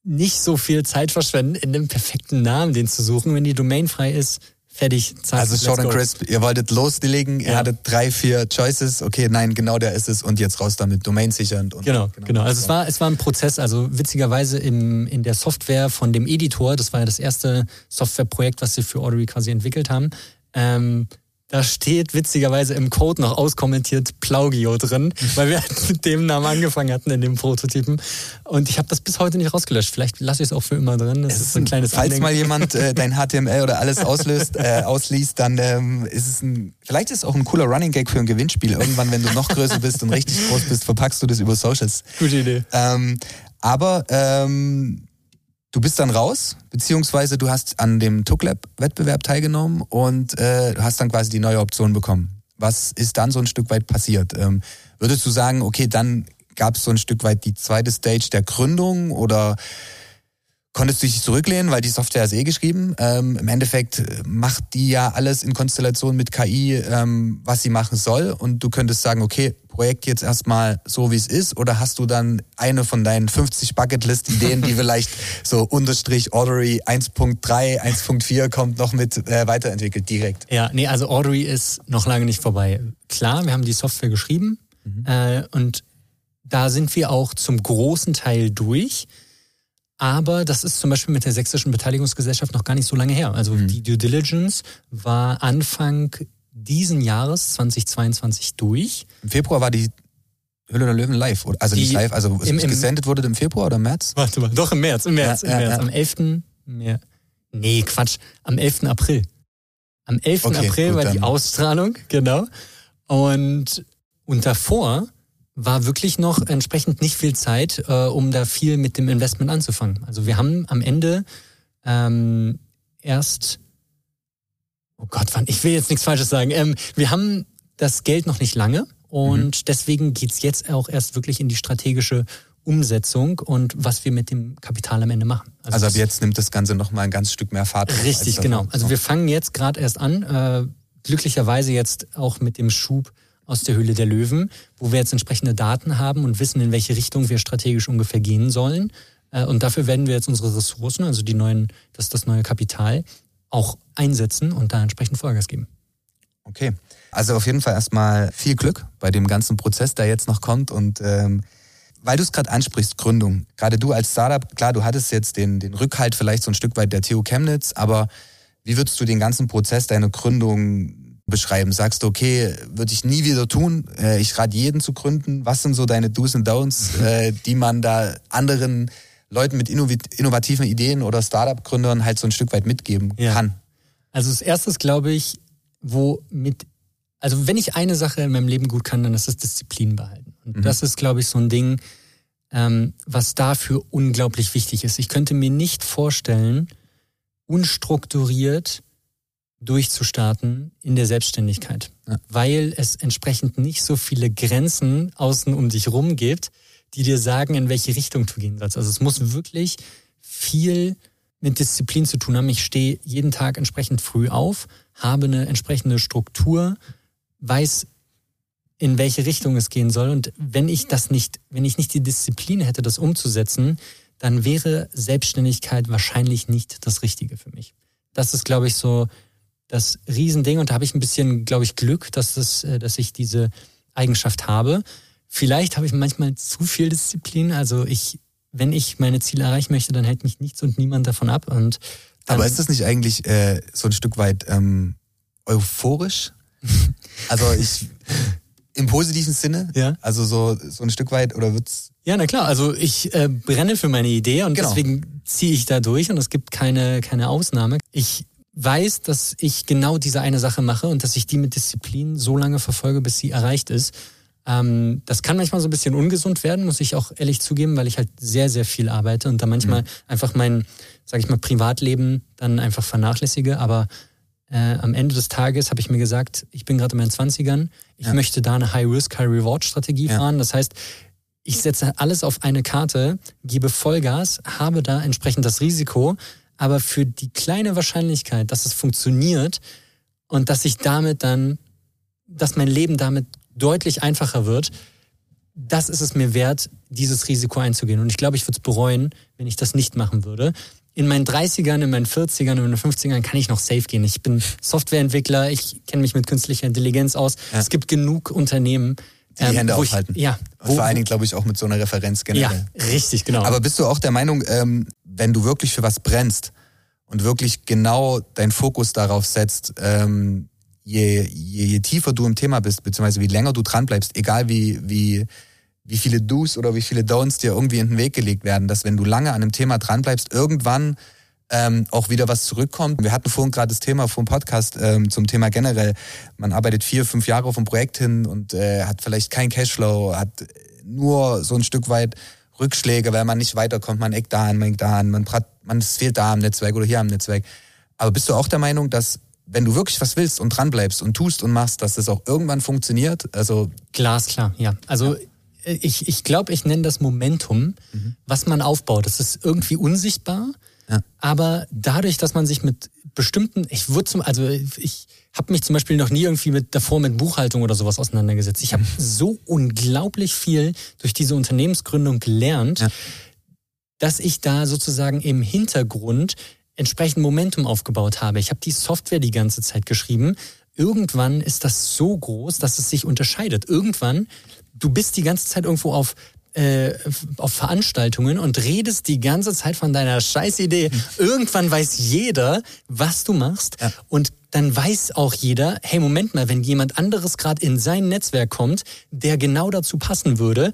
nicht so viel Zeit verschwenden, in dem perfekten Namen den zu suchen. Wenn die Domain frei ist, fertig, zack, Also Short and Crisp, ihr wolltet loslegen, ihr hattet drei, vier Choices, okay, nein, genau der ist es und jetzt raus damit, Domain sichernd. Und genau, genau, genau. Also es war, es war ein Prozess, also witzigerweise im, in der Software von dem Editor, das war ja das erste Softwareprojekt, was sie für Audery quasi entwickelt haben, ähm, da steht witzigerweise im Code noch auskommentiert Plaugio drin, weil wir mit dem Namen angefangen hatten in dem Prototypen. Und ich habe das bis heute nicht rausgelöscht. Vielleicht lasse ich es auch für immer drin. Das ist, ist, so ein kleines Falls Andenken. mal jemand äh, dein HTML oder alles auslöst, äh, ausliest, dann ähm, ist es ein, vielleicht ist es auch ein cooler Running Gag für ein Gewinnspiel. Irgendwann, wenn du noch größer bist und richtig groß bist, verpackst du das über Socials. Gute Idee. Ähm, aber ähm, Du bist dann raus, beziehungsweise du hast an dem Tuklab-Wettbewerb teilgenommen und äh, hast dann quasi die neue Option bekommen. Was ist dann so ein Stück weit passiert? Ähm, würdest du sagen, okay, dann gab es so ein Stück weit die zweite Stage der Gründung oder konntest du dich zurücklehnen, weil die Software ist eh geschrieben. Ähm, Im Endeffekt äh, macht die ja alles in Konstellation mit KI, ähm, was sie machen soll. Und du könntest sagen, okay, Projekt jetzt erstmal so, wie es ist. Oder hast du dann eine von deinen 50 Bucketlist-Ideen, die vielleicht so unterstrich Ordery 1.3, 1.4 kommt, noch mit äh, weiterentwickelt direkt? Ja, nee, also Ordery ist noch lange nicht vorbei. Klar, wir haben die Software geschrieben mhm. äh, und da sind wir auch zum großen Teil durch. Aber das ist zum Beispiel mit der sächsischen Beteiligungsgesellschaft noch gar nicht so lange her. Also mhm. die Due Diligence war Anfang diesen Jahres 2022 durch. Im Februar war die Höhle der Löwen live, also die, nicht live, also im, im, gesendet wurde im Februar oder im März? Warte mal, doch im März, im März, ja, im März. Ja, ja. am 11. März. Nee, Quatsch, am 11. April. Am 11. Okay, April gut, war die Ausstrahlung, genau. Und, und davor war wirklich noch entsprechend nicht viel Zeit, äh, um da viel mit dem Investment anzufangen. Also wir haben am Ende ähm, erst, oh Gott, wann, ich will jetzt nichts Falsches sagen, ähm, wir haben das Geld noch nicht lange und mhm. deswegen geht's jetzt auch erst wirklich in die strategische Umsetzung und was wir mit dem Kapital am Ende machen. Also, also ab jetzt nimmt das Ganze nochmal ein ganz Stück mehr Fahrt. Richtig, genau. Also wir fangen jetzt gerade erst an, äh, glücklicherweise jetzt auch mit dem Schub aus der Höhle der Löwen, wo wir jetzt entsprechende Daten haben und wissen, in welche Richtung wir strategisch ungefähr gehen sollen. Äh, und dafür werden wir jetzt unsere Ressourcen, also die neuen, das, das neue Kapital, auch einsetzen und da entsprechend Vollgas geben. Okay. Also auf jeden Fall erstmal viel Glück bei dem ganzen Prozess, der jetzt noch kommt. Und ähm, weil du es gerade ansprichst, Gründung. Gerade du als Startup, klar, du hattest jetzt den, den Rückhalt vielleicht so ein Stück weit der TU Chemnitz, aber wie würdest du den ganzen Prozess deiner Gründung beschreiben? Sagst du, okay, würde ich nie wieder tun. Äh, ich rate jeden zu gründen. Was sind so deine Do's und Don'ts, äh, die man da anderen Leuten mit innovativen Ideen oder Startup-Gründern halt so ein Stück weit mitgeben ja. kann? Also das erste ist, glaube ich, wo mit, also wenn ich eine Sache in meinem Leben gut kann, dann ist es Disziplin behalten. Und mhm. das ist, glaube ich, so ein Ding, ähm, was dafür unglaublich wichtig ist. Ich könnte mir nicht vorstellen, unstrukturiert durchzustarten in der Selbstständigkeit, ja. weil es entsprechend nicht so viele Grenzen außen um dich rum gibt, die dir sagen, in welche Richtung du gehen sollst. Also es muss wirklich viel mit Disziplin zu tun haben. Ich stehe jeden Tag entsprechend früh auf, habe eine entsprechende Struktur, weiß, in welche Richtung es gehen soll. Und wenn ich das nicht, wenn ich nicht die Disziplin hätte, das umzusetzen, dann wäre Selbstständigkeit wahrscheinlich nicht das Richtige für mich. Das ist, glaube ich, so das Riesending und da habe ich ein bisschen, glaube ich, Glück, dass, das, äh, dass ich diese Eigenschaft habe. Vielleicht habe ich manchmal zu viel Disziplin. Also ich, wenn ich meine Ziele erreichen möchte, dann hält mich nichts und niemand davon ab. Und Aber ist das nicht eigentlich äh, so ein Stück weit ähm, euphorisch? also ich im positiven Sinne? Ja. Also so, so ein Stück weit oder wird's? Ja, na klar. Also ich äh, brenne für meine Idee und genau. deswegen ziehe ich da durch und es gibt keine, keine Ausnahme. Ich weiß, dass ich genau diese eine Sache mache und dass ich die mit Disziplin so lange verfolge, bis sie erreicht ist. Ähm, das kann manchmal so ein bisschen ungesund werden, muss ich auch ehrlich zugeben, weil ich halt sehr, sehr viel arbeite und da manchmal mhm. einfach mein, sag ich mal, Privatleben dann einfach vernachlässige. Aber äh, am Ende des Tages habe ich mir gesagt, ich bin gerade in meinen Zwanzigern, ich ja. möchte da eine High-Risk, High-Reward-Strategie ja. fahren. Das heißt, ich setze alles auf eine Karte, gebe Vollgas, habe da entsprechend das Risiko, aber für die kleine Wahrscheinlichkeit, dass es funktioniert und dass ich damit dann, dass mein Leben damit deutlich einfacher wird, das ist es mir wert, dieses Risiko einzugehen. Und ich glaube, ich würde es bereuen, wenn ich das nicht machen würde. In meinen 30ern, in meinen 40ern, in meinen 50ern kann ich noch safe gehen. Ich bin Softwareentwickler, ich kenne mich mit künstlicher Intelligenz aus. Ja. Es gibt genug Unternehmen, die, die ähm, Hände aufhalten. Ich, ja. Vor allen Dingen, glaube ich, auch mit so einer Referenz generell. Ja, richtig, genau. Aber bist du auch der Meinung, ähm, wenn du wirklich für was brennst und wirklich genau deinen Fokus darauf setzt, ähm, je, je, je tiefer du im Thema bist, beziehungsweise wie länger du dran bleibst, egal wie, wie, wie viele Do's oder wie viele Don'ts dir irgendwie in den Weg gelegt werden, dass wenn du lange an einem Thema dran bleibst, irgendwann ähm, auch wieder was zurückkommt. Wir hatten vorhin gerade das Thema vom Podcast ähm, zum Thema generell. Man arbeitet vier, fünf Jahre auf ein Projekt hin und äh, hat vielleicht kein Cashflow, hat nur so ein Stück weit Rückschläge, weil man nicht weiterkommt, man eckt da an, man eckt da an, man, man es fehlt da am Netzwerk oder hier am Netzwerk. Aber bist du auch der Meinung, dass wenn du wirklich was willst und dranbleibst und tust und machst, dass das auch irgendwann funktioniert? Also Glasklar, ja. Also ja. ich, ich glaube, ich nenne das Momentum, mhm. was man aufbaut. Das ist irgendwie unsichtbar, ja. aber dadurch, dass man sich mit bestimmten, ich würde zum, also ich habe mich zum Beispiel noch nie irgendwie mit davor mit Buchhaltung oder sowas auseinandergesetzt. Ich habe mhm. so unglaublich viel durch diese Unternehmensgründung gelernt, ja. dass ich da sozusagen im Hintergrund entsprechend Momentum aufgebaut habe. Ich habe die Software die ganze Zeit geschrieben. Irgendwann ist das so groß, dass es sich unterscheidet. Irgendwann, du bist die ganze Zeit irgendwo auf äh, auf Veranstaltungen und redest die ganze Zeit von deiner Scheißidee. Hm. Irgendwann weiß jeder, was du machst ja. und dann weiß auch jeder, hey, Moment mal, wenn jemand anderes gerade in sein Netzwerk kommt, der genau dazu passen würde,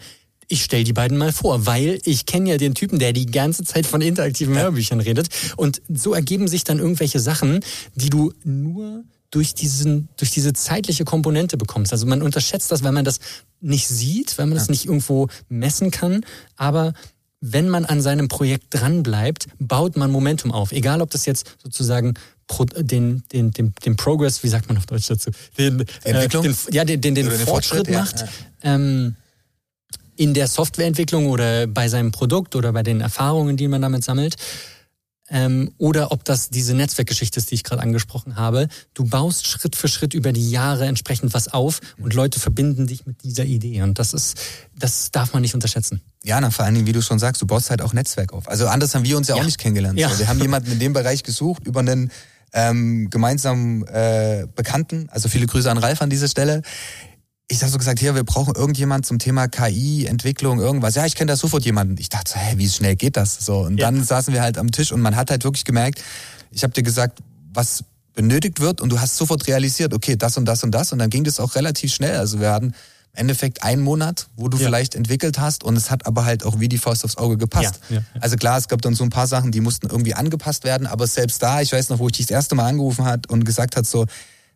ich stell die beiden mal vor, weil ich kenne ja den Typen, der die ganze Zeit von interaktiven Hörbüchern redet. Und so ergeben sich dann irgendwelche Sachen, die du nur durch, diesen, durch diese zeitliche Komponente bekommst. Also man unterschätzt das, weil man das nicht sieht, weil man das nicht irgendwo messen kann. Aber wenn man an seinem Projekt dranbleibt, baut man Momentum auf. Egal, ob das jetzt sozusagen den, den, den, den Progress, wie sagt man auf Deutsch dazu? Den, Entwicklung? Äh, den, ja, den, den, den Fortschritt, Fortschritt macht. Ja, ja. Ähm, in der Softwareentwicklung oder bei seinem Produkt oder bei den Erfahrungen, die man damit sammelt. Ähm, oder ob das diese Netzwerkgeschichte ist, die ich gerade angesprochen habe. Du baust Schritt für Schritt über die Jahre entsprechend was auf und Leute verbinden dich mit dieser Idee. Und das ist, das darf man nicht unterschätzen. Ja, na, vor allen Dingen, wie du schon sagst, du baust halt auch Netzwerk auf. Also anders haben wir uns ja, ja. auch nicht kennengelernt. Ja. So, wir haben jemanden in dem Bereich gesucht über einen ähm, gemeinsamen äh, Bekannten. Also viele Grüße an Ralf an dieser Stelle ich habe so gesagt, hier, wir brauchen irgendjemand zum Thema KI, Entwicklung, irgendwas. Ja, ich kenne da sofort jemanden. Ich dachte, hä, wie schnell geht das? So und ja. dann saßen wir halt am Tisch und man hat halt wirklich gemerkt, ich habe dir gesagt, was benötigt wird und du hast sofort realisiert, okay, das und das und das und dann ging das auch relativ schnell. Also wir hatten Endeffekt einen Monat, wo du ja. vielleicht entwickelt hast und es hat aber halt auch wie die Faust aufs Auge gepasst. Ja, also klar, es gab dann so ein paar Sachen, die mussten irgendwie angepasst werden, aber selbst da, ich weiß noch, wo ich dich das erste Mal angerufen hat und gesagt hat so,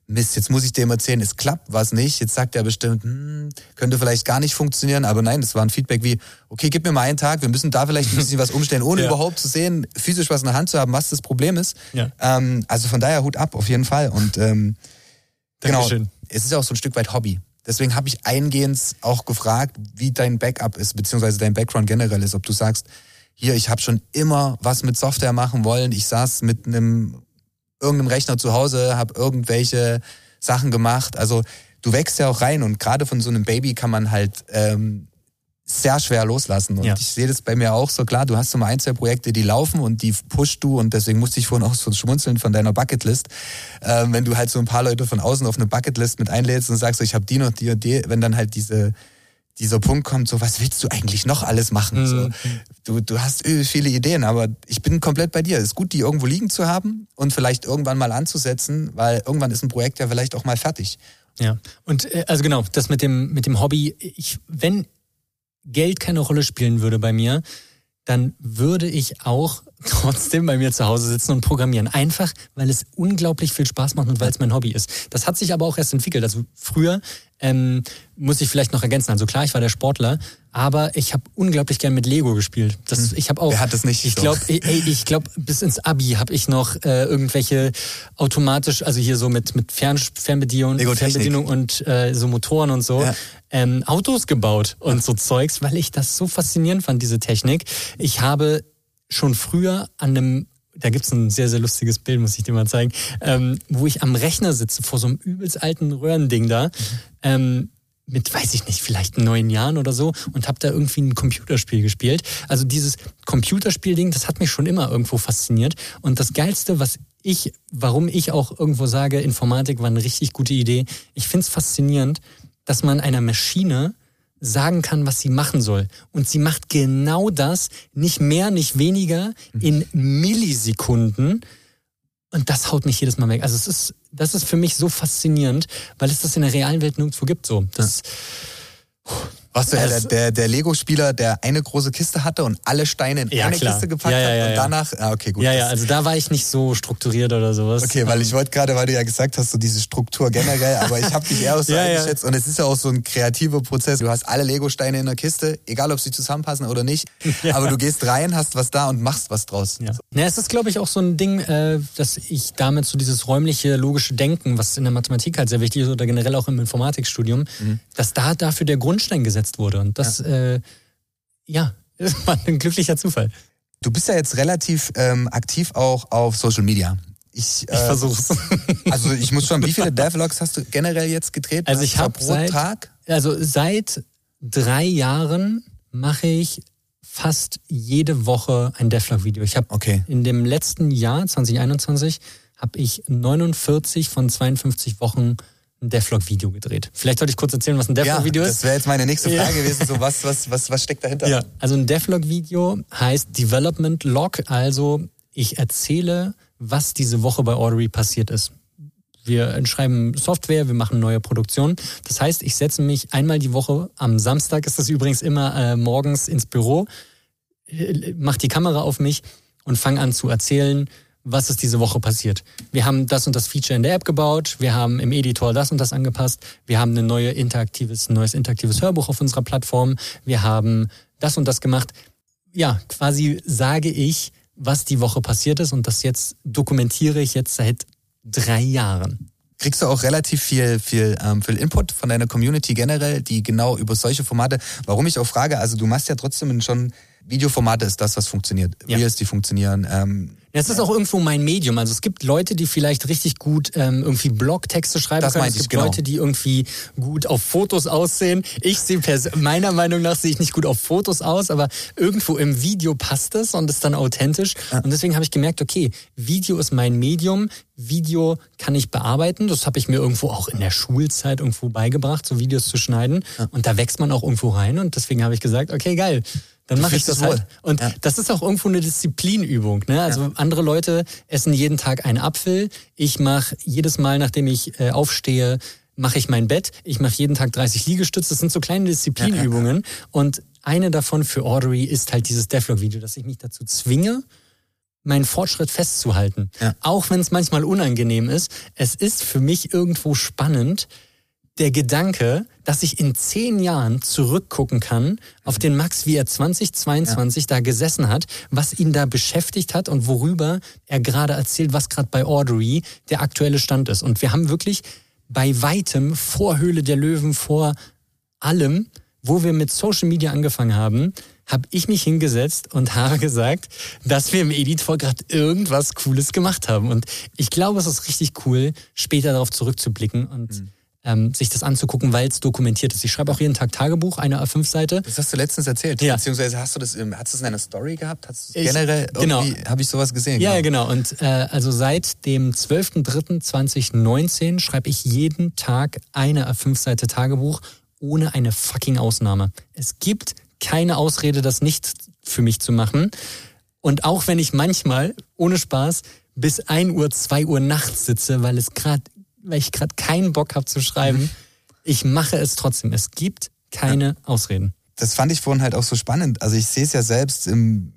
Mist, jetzt muss ich dem erzählen, es klappt was nicht. Jetzt sagt er bestimmt, hm, könnte vielleicht gar nicht funktionieren. Aber nein, das war ein Feedback wie, okay, gib mir mal einen Tag, wir müssen da vielleicht ein bisschen was umstellen, ohne ja. überhaupt zu sehen, physisch was in der Hand zu haben, was das Problem ist. Ja. Ähm, also von daher Hut ab, auf jeden Fall. Und ähm, genau, es ist auch so ein Stück weit Hobby. Deswegen habe ich eingehend auch gefragt, wie dein Backup ist, beziehungsweise dein Background generell ist. Ob du sagst, hier, ich habe schon immer was mit Software machen wollen. Ich saß mit einem irgendeinem Rechner zu Hause, habe irgendwelche Sachen gemacht. Also du wächst ja auch rein und gerade von so einem Baby kann man halt ähm, sehr schwer loslassen. Und ja. ich sehe das bei mir auch so klar. Du hast so mal ein, zwei Projekte, die laufen und die pushst du und deswegen musste ich vorhin auch so schmunzeln von deiner Bucketlist. Ähm, wenn du halt so ein paar Leute von außen auf eine Bucketlist mit einlädst und sagst, so, ich habe die und die und die, wenn dann halt diese dieser Punkt kommt, so was willst du eigentlich noch alles machen? Mhm. So, du, du hast viele Ideen, aber ich bin komplett bei dir. Es ist gut, die irgendwo liegen zu haben und vielleicht irgendwann mal anzusetzen, weil irgendwann ist ein Projekt ja vielleicht auch mal fertig. Ja, und äh, also genau, das mit dem, mit dem Hobby, ich, wenn Geld keine Rolle spielen würde bei mir, dann würde ich auch trotzdem bei mir zu Hause sitzen und programmieren. Einfach, weil es unglaublich viel Spaß macht und weil es mein Hobby ist. Das hat sich aber auch erst entwickelt. Also früher ähm, muss ich vielleicht noch ergänzen. Also klar, ich war der Sportler, aber ich habe unglaublich gern mit Lego gespielt. Das, hm. ich habe auch. Wer hat das nicht? Ich glaube, so. ey, ich glaube, bis ins Abi habe ich noch äh, irgendwelche automatisch, also hier so mit mit Fern, Fernbedienung, Fernbedienung und äh, so Motoren und so. Ja. Ähm, Autos gebaut und so Zeugs, weil ich das so faszinierend fand, diese Technik. Ich habe schon früher an einem da gibt's ein sehr, sehr lustiges Bild, muss ich dir mal zeigen, ähm, wo ich am Rechner sitze, vor so einem übelst alten Röhrending da, ähm, mit, weiß ich nicht, vielleicht neun Jahren oder so und habe da irgendwie ein Computerspiel gespielt. Also dieses Computerspielding, das hat mich schon immer irgendwo fasziniert. Und das Geilste, was ich, warum ich auch irgendwo sage, Informatik war eine richtig gute Idee, ich find's faszinierend, dass man einer Maschine sagen kann, was sie machen soll. Und sie macht genau das, nicht mehr, nicht weniger, in Millisekunden. Und das haut mich jedes Mal weg. Also es ist, das ist für mich so faszinierend, weil es das in der realen Welt nirgendwo gibt. So, das, ja. Warst du ja der, der, der Lego-Spieler, der eine große Kiste hatte und alle Steine in ja, eine klar. Kiste gepackt ja, ja, hat und danach, ah, okay, gut. Ja, ja, also da war ich nicht so strukturiert oder sowas. Okay, weil ich wollte gerade, weil du ja gesagt hast, so diese Struktur generell, aber ich habe dich eher so eingeschätzt und es ist ja auch so ein kreativer Prozess. Du hast alle Lego-Steine in der Kiste, egal ob sie zusammenpassen oder nicht, aber du gehst rein, hast was da und machst was draus. Ja, ja es ist, glaube ich, auch so ein Ding, äh, dass ich damit so dieses räumliche, logische Denken, was in der Mathematik halt sehr wichtig ist oder generell auch im Informatikstudium, mhm. dass da dafür der Grundstein gesetzt wurde und das äh, ja, war ein glücklicher Zufall. Du bist ja jetzt relativ ähm, aktiv auch auf Social Media. Ich, äh, ich versuch's. Also ich muss schon, wie viele Devlogs hast du generell jetzt gedreht? Also ich habe pro seit, Tag? Also seit drei Jahren mache ich fast jede Woche ein Devlog-Video. Ich habe okay. in dem letzten Jahr, 2021, habe ich 49 von 52 Wochen ein Devlog-Video gedreht. Vielleicht sollte ich kurz erzählen, was ein Devlog-Video ja, ist. Das wäre jetzt meine nächste Frage ja. gewesen. So, was, was, was, was steckt dahinter? Ja, also ein Devlog-Video heißt Development Log. Also ich erzähle, was diese Woche bei Ordery passiert ist. Wir schreiben Software, wir machen neue Produktionen. Das heißt, ich setze mich einmal die Woche, am Samstag ist das übrigens immer äh, morgens ins Büro, äh, mache die Kamera auf mich und fange an zu erzählen, was ist diese Woche passiert. Wir haben das und das Feature in der App gebaut, wir haben im Editor das und das angepasst, wir haben ein neue interaktives, neues interaktives Hörbuch auf unserer Plattform, wir haben das und das gemacht. Ja, quasi sage ich, was die Woche passiert ist und das jetzt dokumentiere ich jetzt seit drei Jahren. Kriegst du auch relativ viel, viel, ähm, viel Input von deiner Community generell, die genau über solche Formate, warum ich auch frage, also du machst ja trotzdem schon Videoformate ist das, was funktioniert. Ja. Reels, die funktionieren. Ähm, es ist auch irgendwo mein Medium. Also es gibt Leute, die vielleicht richtig gut ähm, irgendwie Blogtexte schreiben das können. Es gibt genau. Leute, die irgendwie gut auf Fotos aussehen. Ich sehe meiner Meinung nach sehe ich nicht gut auf Fotos aus, aber irgendwo im Video passt es und ist dann authentisch. Ja. Und deswegen habe ich gemerkt, okay, Video ist mein Medium. Video kann ich bearbeiten. Das habe ich mir irgendwo auch in der Schulzeit irgendwo beigebracht, so Videos zu schneiden. Ja. Und da wächst man auch irgendwo rein. Und deswegen habe ich gesagt, okay, geil dann mache ich das halt. Und ja. das ist auch irgendwo eine Disziplinübung. Ne? Also ja. andere Leute essen jeden Tag einen Apfel. Ich mache jedes Mal, nachdem ich äh, aufstehe, mache ich mein Bett. Ich mache jeden Tag 30 Liegestütze. Das sind so kleine Disziplinübungen. Ja, und eine davon für Audrey ist halt dieses Devlog-Video, dass ich mich dazu zwinge, meinen Fortschritt festzuhalten. Auch wenn es manchmal unangenehm ist. Es ist für mich irgendwo spannend, der Gedanke, dass ich in zehn Jahren zurückgucken kann auf den Max, wie er 2022 ja. da gesessen hat, was ihn da beschäftigt hat und worüber er gerade erzählt, was gerade bei Audrey der aktuelle Stand ist. Und wir haben wirklich bei weitem vor Höhle der Löwen, vor allem, wo wir mit Social Media angefangen haben, habe ich mich hingesetzt und habe gesagt, dass wir im Editor gerade irgendwas Cooles gemacht haben. Und ich glaube, es ist richtig cool, später darauf zurückzublicken und mhm ähm, sich das anzugucken, weil es dokumentiert ist. Ich schreibe auch jeden Tag Tagebuch, eine A5-Seite. Das hast du letztens erzählt. Ja. Beziehungsweise hast du das, hast du das in einer Story gehabt? Hast ich, generell genau. habe ich sowas gesehen? Ja, genau. genau. Und äh, also seit dem 12.03.2019 schreibe ich jeden Tag eine A5-Seite Tagebuch ohne eine fucking Ausnahme. Es gibt keine Ausrede, das nicht für mich zu machen. Und auch wenn ich manchmal, ohne Spaß, bis 1 Uhr, 2 Uhr nachts sitze, weil es gerade weil ich gerade keinen Bock habe zu schreiben. Mhm. Ich mache es trotzdem. Es gibt keine ja. Ausreden. Das fand ich vorhin halt auch so spannend. Also ich sehe es ja selbst im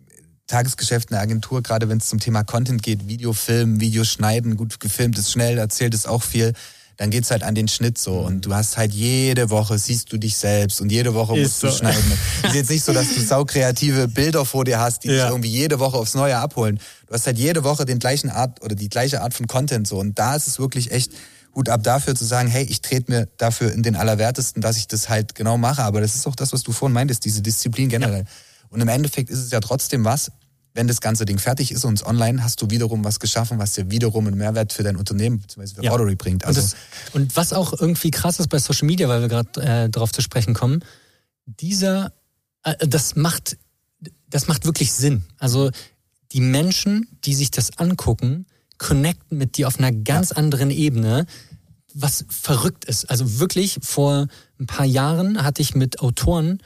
Tagesgeschäft in der Agentur, gerade wenn es zum Thema Content geht, Video filmen, Video schneiden, gut gefilmt ist schnell, erzählt ist auch viel. Dann geht's halt an den Schnitt so und du hast halt jede Woche siehst du dich selbst und jede Woche musst so. du schneiden. Es ist jetzt nicht so, dass du saukreative Bilder vor dir hast, die ja. dich irgendwie jede Woche aufs Neue abholen. Du hast halt jede Woche den gleichen Art oder die gleiche Art von Content so und da ist es wirklich echt Hut ab dafür zu sagen, hey, ich trete mir dafür in den Allerwertesten, dass ich das halt genau mache. Aber das ist auch das, was du vorhin meintest, diese Disziplin generell. Ja. Und im Endeffekt ist es ja trotzdem was, wenn das ganze Ding fertig ist und es online, hast du wiederum was geschaffen, was dir wiederum einen Mehrwert für dein Unternehmen bzw. für ja. Ordery bringt. Also und, das, und, was auch irgendwie krass ist bei Social Media, weil wir gerade äh, darauf zu sprechen kommen, dieser, äh, das macht, das macht wirklich Sinn. Also die Menschen, die sich das angucken, connecten mit dir auf einer ganz ja. anderen Ebene, was verrückt ist. Also wirklich, vor ein paar Jahren hatte ich mit Autoren,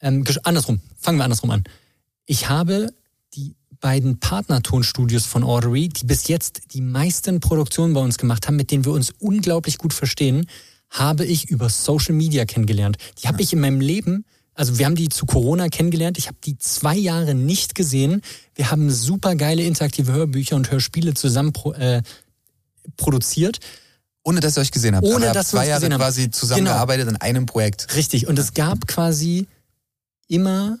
ähm, andersrum, fangen wir andersrum an. Ich habe die beiden Partnertonstudios von Audrey, die bis jetzt die meisten Produktionen bei uns gemacht haben, mit denen wir uns unglaublich gut verstehen, habe ich über Social Media kennengelernt. Die habe ich in meinem Leben, also wir haben die zu Corona kennengelernt, ich habe die zwei Jahre nicht gesehen. Wir haben super geile interaktive Hörbücher und Hörspiele zusammen pro, äh, produziert. Ohne dass ihr euch gesehen habt. Ohne dass wir zwei uns Jahre quasi zusammengearbeitet in einem Projekt. Richtig. Und es gab quasi immer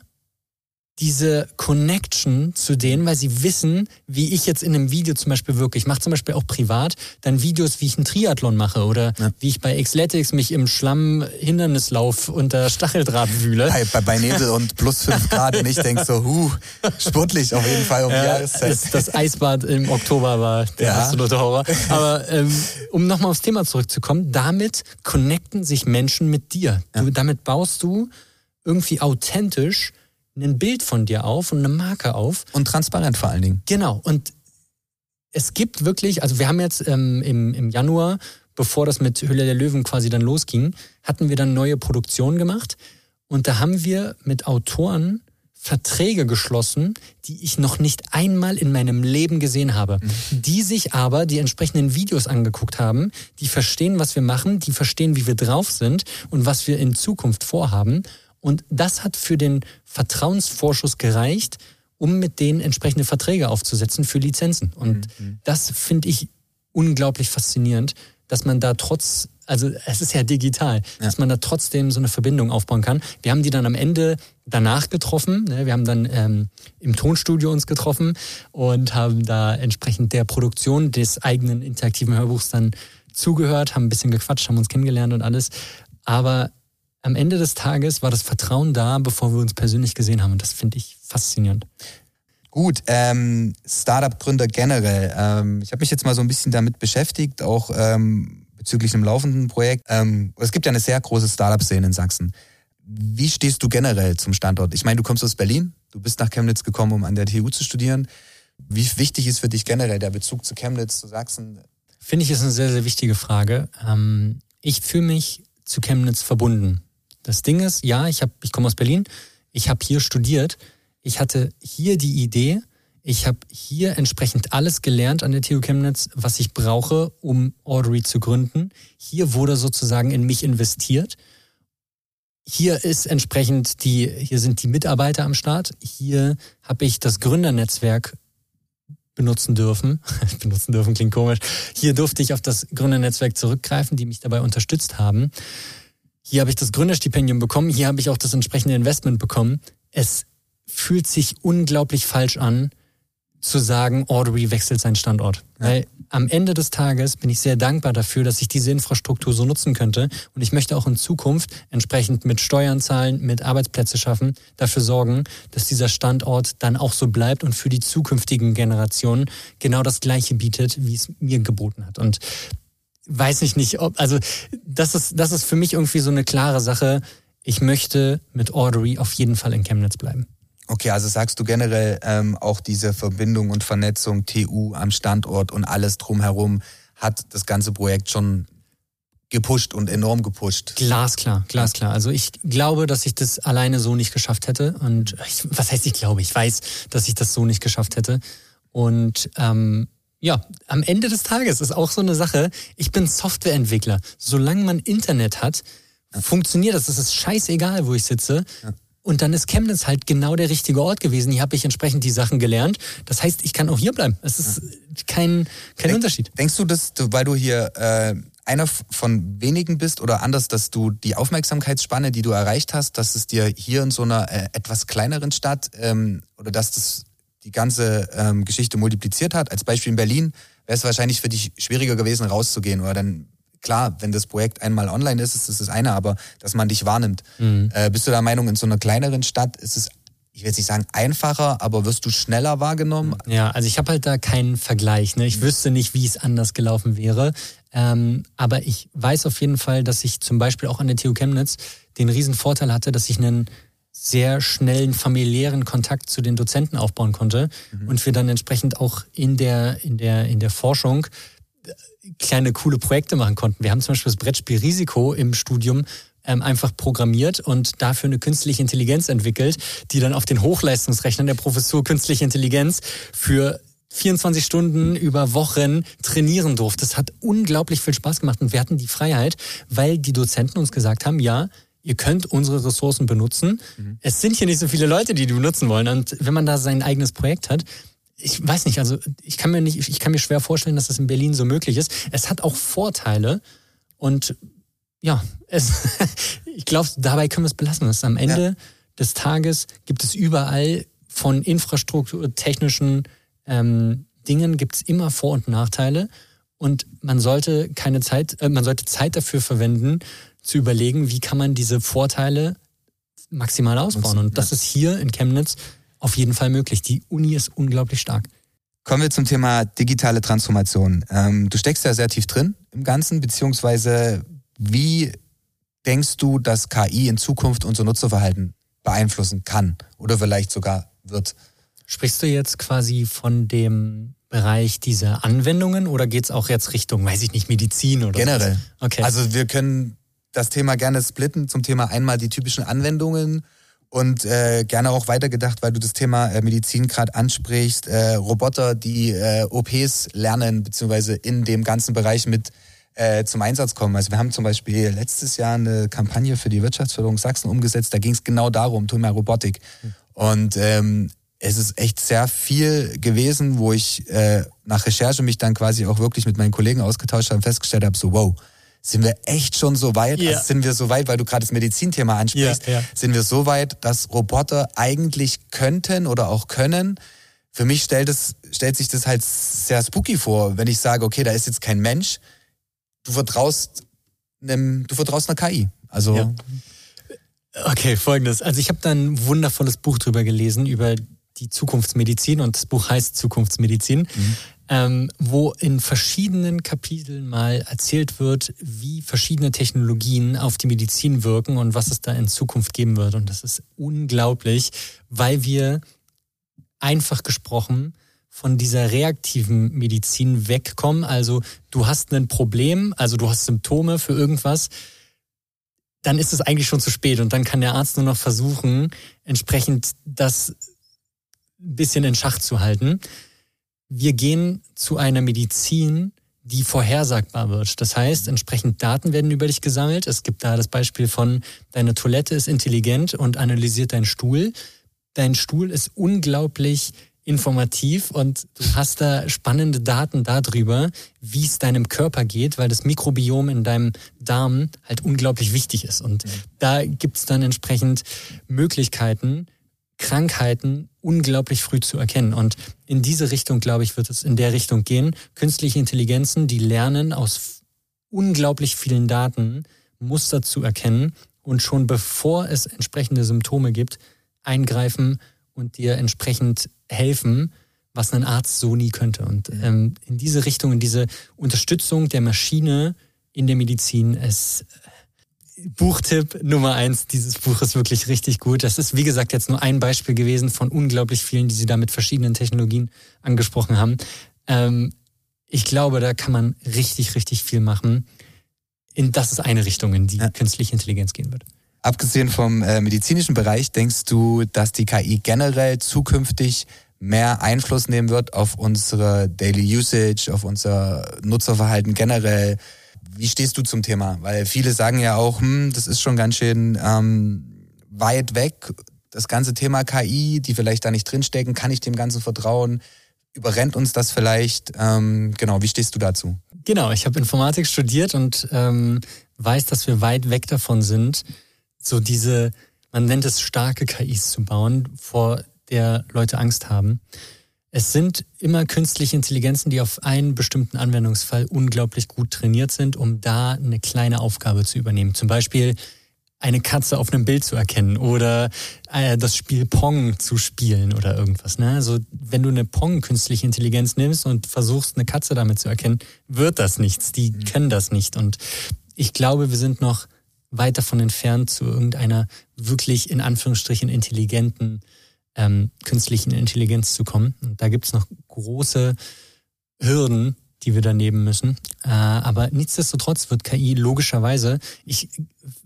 diese Connection zu denen, weil sie wissen, wie ich jetzt in einem Video zum Beispiel wirke. Ich mache zum Beispiel auch privat dann Videos, wie ich einen Triathlon mache oder Ja. wie ich bei Xletics mich im Schlamm Hindernislauf unter Stacheldraht wühle. Bei, bei, bei Nebel und plus fünf Grad und ich denk so, huh, sportlich auf jeden Fall um Ja, Jahreszeit. das, das Eisbad im Oktober war der Ja. absolute Horror. Aber ähm, um nochmal aufs Thema zurückzukommen, damit connecten sich Menschen mit dir. Du, damit baust du irgendwie authentisch ein Bild von dir auf und eine Marke auf. Und transparent vor allen Dingen. Genau. Und es gibt wirklich, also wir haben jetzt ähm, im, im Januar, bevor das mit Hülle der Löwen quasi dann losging, hatten wir dann neue Produktionen gemacht. Und da haben wir mit Autoren Verträge geschlossen, die ich noch nicht einmal in meinem Leben gesehen habe. Die sich aber die entsprechenden Videos angeguckt haben, die verstehen, was wir machen, die verstehen, wie wir drauf sind und was wir in Zukunft vorhaben. Und das hat für den Vertrauensvorschuss gereicht, um mit denen entsprechende Verträge aufzusetzen für Lizenzen. Und das finde ich unglaublich faszinierend, dass man da trotz, also es ist ja digital, dass man da trotzdem so eine Verbindung aufbauen kann. Wir haben die dann am Ende danach getroffen. Ne? Wir haben dann ähm, im Tonstudio uns getroffen und haben da entsprechend der Produktion des eigenen interaktiven Hörbuchs dann zugehört, haben ein bisschen gequatscht, haben uns kennengelernt und alles. Aber am Ende des Tages war das Vertrauen da, bevor wir uns persönlich gesehen haben. Und das finde ich faszinierend. Gut, ähm, Startup-Gründer generell. Ähm, ich habe mich jetzt mal so ein bisschen damit beschäftigt, auch ähm, bezüglich einem laufenden Projekt. Ähm, es gibt ja eine sehr große Startup-Szene in Sachsen. Wie stehst du generell zum Standort? Ich meine, du kommst aus Berlin, du bist nach Chemnitz gekommen, um an der TU zu studieren. Wie wichtig ist für dich generell der Bezug zu Chemnitz, zu Sachsen? Finde ich, ist eine sehr, sehr wichtige Frage. Ähm, ich fühle mich zu Chemnitz verbunden. Das Ding ist, ja, ich, hab, ich komme aus Berlin, ich habe hier studiert, ich hatte hier die Idee, ich habe hier entsprechend alles gelernt an der TU Chemnitz, was ich brauche, um Audrey zu gründen. Hier wurde sozusagen in mich investiert. Hier ist entsprechend die, hier sind die Mitarbeiter am Start. Hier habe ich das Gründernetzwerk benutzen dürfen. benutzen dürfen klingt komisch. Hier durfte ich auf das Gründernetzwerk zurückgreifen, die mich dabei unterstützt haben. Hier habe ich das Gründerstipendium bekommen. Hier habe ich auch das entsprechende Investment bekommen. Es fühlt sich unglaublich falsch an, zu sagen, Audrey wechselt seinen Standort. Ja. Weil am Ende des Tages bin ich sehr dankbar dafür, dass ich diese Infrastruktur so nutzen könnte. Und ich möchte auch in Zukunft entsprechend mit Steuern zahlen, mit Arbeitsplätze schaffen, dafür sorgen, dass dieser Standort dann auch so bleibt und für die zukünftigen Generationen genau das Gleiche bietet, wie es mir geboten hat. Und weiß ich nicht, ob, also das ist, das ist für mich irgendwie so eine klare Sache. Ich möchte mit Audrey auf jeden Fall in Chemnitz bleiben. Okay, also sagst du generell ähm, auch diese Verbindung und Vernetzung TU am Standort und alles drumherum hat das ganze Projekt schon gepusht und enorm gepusht. Glasklar, glasklar. Also ich glaube, dass ich das alleine so nicht geschafft hätte. Und ich, was heißt ich glaube? Ich weiß, dass ich das so nicht geschafft hätte. Und ähm, ja, am Ende des Tages ist auch so eine Sache, ich bin Softwareentwickler. Solange man Internet hat, funktioniert das. Es ist scheißegal, wo ich sitze. Und dann ist Chemnitz halt genau der richtige Ort gewesen. Hier habe ich entsprechend die Sachen gelernt. Das heißt, ich kann auch hier bleiben. Es ist kein, kein Denk- Unterschied. Denkst du, dass du, weil du hier äh, einer von wenigen bist oder anders, dass du die Aufmerksamkeitsspanne, die du erreicht hast, dass es dir hier in so einer äh, etwas kleineren Stadt ähm, oder dass das die ganze ähm, Geschichte multipliziert hat? Als Beispiel in Berlin wäre es wahrscheinlich für dich schwieriger gewesen, rauszugehen oder dann klar, wenn das Projekt einmal online ist, ist das das eine, aber dass man dich wahrnimmt. Äh, bist du der Meinung, in so einer kleineren Stadt ist es, ich will jetzt nicht sagen einfacher, aber wirst du schneller wahrgenommen? Ja, also ich habe halt da keinen Vergleich. Ne? Ich wüsste nicht, wie es anders gelaufen wäre. Ähm, aber ich weiß auf jeden Fall, dass ich zum Beispiel auch an der TU Chemnitz den riesen Vorteil hatte, dass ich einen sehr schnellen familiären Kontakt zu den Dozenten aufbauen konnte und wir dann entsprechend auch in der, in der, in der Forschung kleine coole Projekte machen konnten. Wir haben zum Beispiel das Brettspiel Risiko im Studium ähm, einfach programmiert und dafür eine künstliche Intelligenz entwickelt, die dann auf den Hochleistungsrechnern der Professur künstliche Intelligenz für 24 Stunden über Wochen trainieren durfte. Das hat unglaublich viel Spaß gemacht und wir hatten die Freiheit, weil die Dozenten uns gesagt haben, ja, ihr könnt unsere Ressourcen benutzen. Mhm. Es sind hier nicht so viele Leute, die die benutzen wollen. Und wenn man da sein eigenes Projekt hat, ich weiß nicht, also ich kann mir nicht, ich kann mir schwer vorstellen, dass das in Berlin so möglich ist. Es hat auch Vorteile und ja, es, ich glaube, dabei können wir es belassen. Es am Ende ja. des Tages gibt es überall von infrastrukturtechnischen ähm, Dingen gibt es immer Vor- und Nachteile und man sollte keine Zeit, äh, man sollte Zeit dafür verwenden, zu überlegen, wie kann man diese Vorteile maximal ausbauen. Und das ist hier in Chemnitz auf jeden Fall möglich. Die Uni ist unglaublich stark. Kommen wir zum Thema digitale Transformation. Ähm, du steckst ja sehr tief drin im Ganzen, beziehungsweise wie denkst du, dass KI in Zukunft unser Nutzerverhalten beeinflussen kann oder vielleicht sogar wird? Sprichst du jetzt quasi von dem Bereich dieser Anwendungen oder geht es auch jetzt Richtung, weiß ich nicht, Medizin oder Generell. So? Okay. Also wir können das Thema gerne splitten zum Thema einmal die typischen Anwendungen und äh, gerne auch weitergedacht, weil du das Thema äh, Medizin gerade ansprichst, äh, Roboter, die äh, OPs lernen, beziehungsweise in dem ganzen Bereich mit äh, zum Einsatz kommen. Also wir haben zum Beispiel letztes Jahr eine Kampagne für die Wirtschaftsförderung Sachsen umgesetzt, da ging es genau darum, Thema Robotik. Und ähm, es ist echt sehr viel gewesen, wo ich äh, nach Recherche mich dann quasi auch wirklich mit meinen Kollegen ausgetauscht habe und festgestellt habe, so wow, sind wir echt schon so weit, ja. also sind wir so weit, weil du gerade das Medizinthema ansprichst, ja, ja. sind wir so weit, dass Roboter eigentlich könnten oder auch können. Für mich stellt, es, stellt sich das halt sehr spooky vor, wenn ich sage, okay, da ist jetzt kein Mensch, du vertraust einem, du vertraust einer KI. Also Okay, folgendes. Also ich habe da ein wundervolles Buch drüber gelesen, über die Zukunftsmedizin und das Buch heißt Zukunftsmedizin. Mhm ähm, wo in verschiedenen Kapiteln mal erzählt wird, wie verschiedene Technologien auf die Medizin wirken und was es da in Zukunft geben wird. Und das ist unglaublich, weil wir einfach gesprochen von dieser reaktiven Medizin wegkommen. Also du hast ein Problem, also du hast Symptome für irgendwas, dann ist es eigentlich schon zu spät und dann kann der Arzt nur noch versuchen, entsprechend das ein bisschen in Schach zu halten wir gehen zu einer Medizin, die vorhersagbar wird. Das heißt, entsprechend Daten werden über dich gesammelt. Es gibt da das Beispiel von, deine Toilette ist intelligent und analysiert deinen Stuhl. Dein Stuhl ist unglaublich informativ und du hast da spannende Daten darüber, wie es deinem Körper geht, weil das Mikrobiom in deinem Darm halt unglaublich wichtig ist. Und da gibt's dann entsprechend Möglichkeiten, Krankheiten unglaublich früh zu erkennen. Und in diese Richtung, glaube ich, wird es in der Richtung gehen. Künstliche Intelligenzen, die lernen aus unglaublich vielen Daten Muster zu erkennen und schon bevor es entsprechende Symptome gibt, eingreifen und dir entsprechend helfen, was ein Arzt so nie könnte. Und ähm, in diese Richtung, in diese Unterstützung der Maschine in der Medizin, es Buchtipp Nummer eins dieses Buch ist wirklich richtig gut. Das ist, wie gesagt, jetzt nur ein Beispiel gewesen von unglaublich vielen, die Sie da mit verschiedenen Technologien angesprochen haben. Ähm, ich glaube, da kann man richtig, richtig viel machen. In, das ist eine Richtung, in die ja. künstliche Intelligenz gehen wird. Abgesehen vom äh, medizinischen Bereich, denkst du, dass die KI generell zukünftig mehr Einfluss nehmen wird auf unsere Daily Usage, auf unser Nutzerverhalten generell? Wie stehst du zum Thema? Weil viele sagen ja auch, hm, das ist schon ganz schön ähm, weit weg. Das ganze Thema KI, die vielleicht da nicht drinstecken, kann ich dem Ganzen vertrauen? Überrennt uns das vielleicht? Ähm, genau, wie stehst du dazu? Genau, ich habe Informatik studiert und ähm, weiß, dass wir weit weg davon sind, so diese, man nennt es starke KIs zu bauen, vor der Leute Angst haben. Es sind immer künstliche Intelligenzen, die auf einen bestimmten Anwendungsfall unglaublich gut trainiert sind, um da eine kleine Aufgabe zu übernehmen. Zum Beispiel eine Katze auf einem Bild zu erkennen oder äh, das Spiel Pong zu spielen oder irgendwas. Ne? Also wenn du eine Pong-künstliche Intelligenz nimmst und versuchst, eine Katze damit zu erkennen, wird das nichts. Die mhm. können das nicht. Und ich glaube, wir sind noch weit davon entfernt, zu irgendeiner wirklich in Anführungsstrichen intelligenten ähm, künstlichen Intelligenz zu kommen. Und da gibt es noch große Hürden, die wir da nehmen müssen. Äh, aber nichtsdestotrotz wird KI logischerweise, ich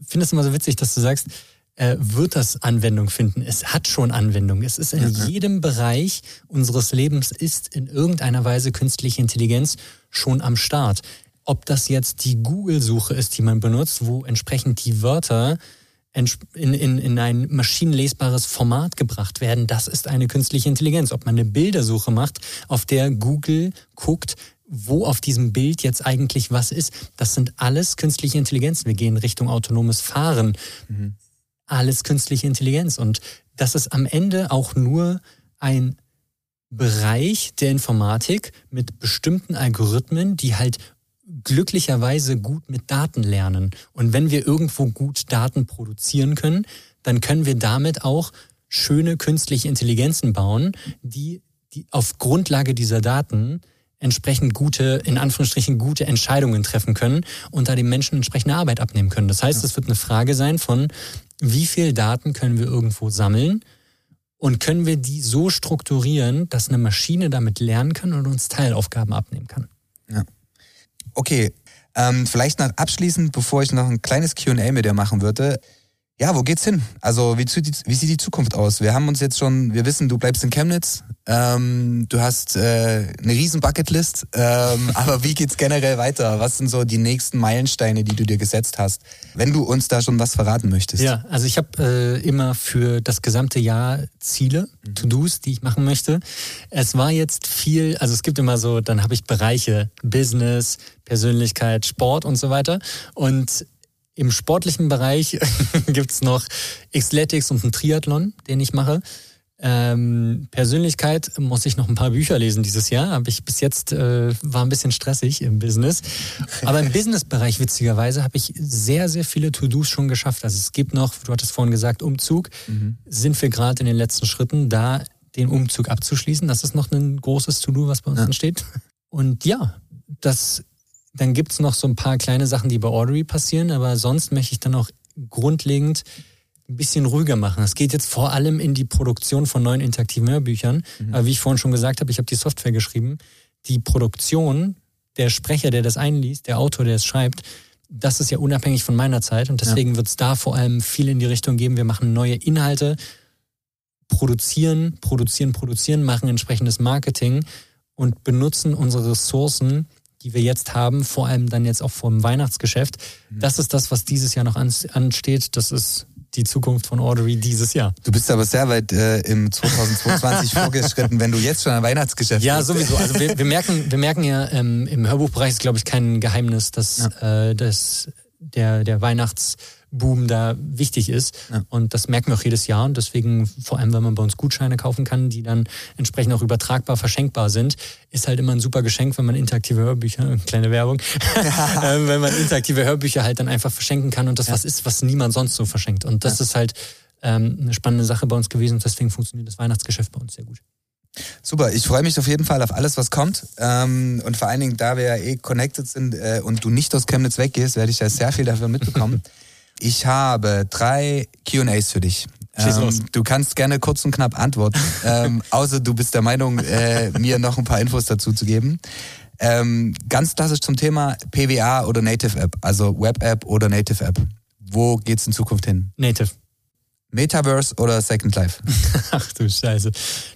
finde es immer so witzig, dass du sagst, äh, wird das Anwendung finden. Es hat schon Anwendung. Es ist in ja, jedem Bereich unseres Lebens ist in irgendeiner Weise künstliche Intelligenz schon am Start. Ob das jetzt die Google-Suche ist, die man benutzt, wo entsprechend die Wörter in, in, in ein maschinenlesbares Format gebracht werden, das ist eine künstliche Intelligenz. Ob man eine Bildersuche macht, auf der Google guckt, wo auf diesem Bild jetzt eigentlich was ist. Das sind alles künstliche Intelligenzen. Wir gehen Richtung autonomes Fahren. Mhm. Alles künstliche Intelligenz. Und das ist am Ende auch nur ein Bereich der Informatik mit bestimmten Algorithmen, die halt glücklicherweise gut mit Daten lernen. Und wenn wir irgendwo gut Daten produzieren können, dann können wir damit auch schöne künstliche Intelligenzen bauen, die, die auf Grundlage dieser Daten entsprechend gute, in Anführungsstrichen gute Entscheidungen treffen können und da den Menschen entsprechende Arbeit abnehmen können. Das heißt, es wird eine Frage sein von, wie viel Daten können wir irgendwo sammeln und können wir die so strukturieren, dass eine Maschine damit lernen kann und uns Teilaufgaben abnehmen kann. Ja. Okay, ähm, vielleicht noch abschließend, bevor ich noch ein kleines QA mit dir machen würde. Ja, wo geht's hin? Also wie, wie, sieht die Zukunft aus? Wir haben uns jetzt schon, wir wissen, du bleibst in Chemnitz, ähm, du hast äh, eine riesen Bucketlist, ähm, aber wie geht's generell weiter? Was sind so die nächsten Meilensteine, die du dir gesetzt hast, wenn du uns da schon was verraten möchtest? Ja, also ich habe äh, immer für das gesamte Jahr Ziele, mhm. To-Dos, die ich machen möchte. Es war jetzt viel, also es gibt immer so, dann habe ich Bereiche Business, Persönlichkeit, Sport und so weiter und im sportlichen Bereich gibt's noch Xletics und einen Triathlon, den ich mache. Ähm, Persönlichkeit muss ich noch ein paar Bücher lesen dieses Jahr. Habe ich bis jetzt äh, war ein bisschen stressig im Business, aber im Businessbereich witzigerweise habe ich sehr sehr viele To-Dos schon geschafft. Also es gibt noch, du hattest vorhin gesagt Umzug, mhm. sind wir gerade in den letzten Schritten, da den Umzug abzuschließen. Das ist noch ein großes To-Do, was bei uns ja. entsteht. Und ja, das dann gibt's noch so ein paar kleine Sachen, die bei Ordery passieren, aber sonst möchte ich dann auch grundlegend ein bisschen ruhiger machen. Es geht jetzt vor allem in die Produktion von neuen interaktiven Hörbüchern. Mhm. Aber wie ich vorhin schon gesagt habe, ich habe die Software geschrieben. Die Produktion, der Sprecher, der das einliest, der Autor, der es schreibt, das ist ja unabhängig von meiner Zeit und deswegen ja. wird es da vor allem viel in die Richtung geben. Wir machen neue Inhalte, produzieren, produzieren, produzieren, machen entsprechendes Marketing und benutzen unsere Ressourcen die wir jetzt haben, vor allem dann jetzt auch vom Weihnachtsgeschäft. Mhm. Das ist das, was dieses Jahr noch ansteht. Das ist die Zukunft von Ordery dieses Jahr. Du bist aber sehr weit äh, im 2022 vorgeschritten, wenn du jetzt schon ein Weihnachtsgeschäft Ja, bist. sowieso. Also wir, wir, merken, wir merken ja, ähm, im Hörbuchbereich ist, glaube ich, kein Geheimnis, dass, ja. äh, dass der, der Weihnachts- Boom da wichtig ist. Ja. Und das merken wir auch jedes Jahr. Und deswegen, vor allem, wenn man bei uns Gutscheine kaufen kann, die dann entsprechend auch übertragbar verschenkbar sind, ist halt immer ein super Geschenk, wenn man interaktive Hörbücher, kleine Werbung, äh, wenn man interaktive Hörbücher halt dann einfach verschenken kann und das ja. was ist, was niemand sonst so verschenkt. Und das ja. ist halt ähm, eine spannende Sache bei uns gewesen und deswegen funktioniert das Weihnachtsgeschäft bei uns sehr gut. Super, ich freue mich auf jeden Fall auf alles, was kommt. Ähm, und vor allen Dingen, da wir ja eh connected sind äh, und du nicht aus Chemnitz weggehst, werde ich ja sehr viel dafür mitbekommen. Ich habe drei QAs für dich. Ähm, du kannst gerne kurz und knapp antworten, ähm, außer du bist der Meinung, äh, mir noch ein paar Infos dazu zu geben. Ähm, ganz klassisch zum Thema PWA oder Native App, also Web App oder Native App. Wo geht's in Zukunft hin? Native. Metaverse oder Second Life? Ach du Scheiße.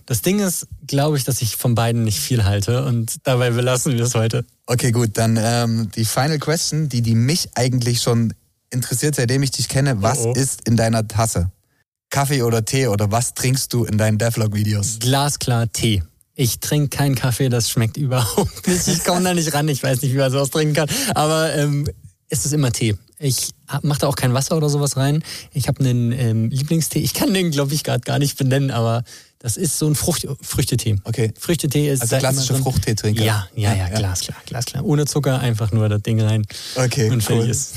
Das Ding ist, glaube ich, dass ich von beiden nicht viel halte und dabei belassen wir es heute. Okay, gut, dann ähm, die Final Question, die, die mich eigentlich schon interessiert, seitdem ich dich kenne, was oh oh. ist in deiner Tasse? Kaffee oder Tee oder was trinkst du in deinen Devlog-Videos? Glasklar Tee. Ich trinke keinen Kaffee, das schmeckt überhaupt nicht. Ich komme da nicht ran, ich weiß nicht, wie man sowas trinken kann. Aber ähm, es ist immer Tee. Ich mache da auch kein Wasser oder sowas rein. Ich habe einen ähm, Lieblingstee. Ich kann den, glaube ich, gerade gar nicht benennen, aber das ist so ein Frucht, Früchtetee. Okay. Früchtetee ist. Also klassische Fruchtteetrinker. Ja, ja, ja, ja, glasklar, glasklar. Ohne Zucker, einfach nur das Ding rein. Okay. Und fertig cool. ist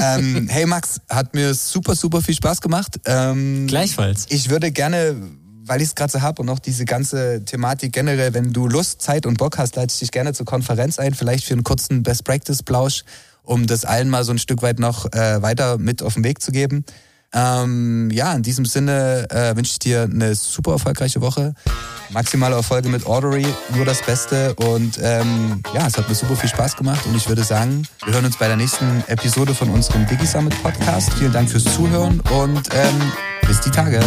ähm, hey Max, hat mir super, super viel Spaß gemacht. Ähm, Gleichfalls. Ich würde gerne, weil ich es gerade so habe und auch diese ganze Thematik generell, wenn du Lust, Zeit und Bock hast, leite ich dich gerne zur Konferenz ein, vielleicht für einen kurzen Best-Practice-Plausch, um das allen mal so ein Stück weit noch äh, weiter mit auf den Weg zu geben. Ähm, ja, in diesem Sinne äh, wünsche ich dir eine super erfolgreiche Woche. Maximale Erfolge mit Ordery, nur das Beste. Und ähm, ja, es hat mir super viel Spaß gemacht. Und ich würde sagen, wir hören uns bei der nächsten Episode von unserem Digi Summit Podcast. Vielen Dank fürs Zuhören und ähm, bis die Tage.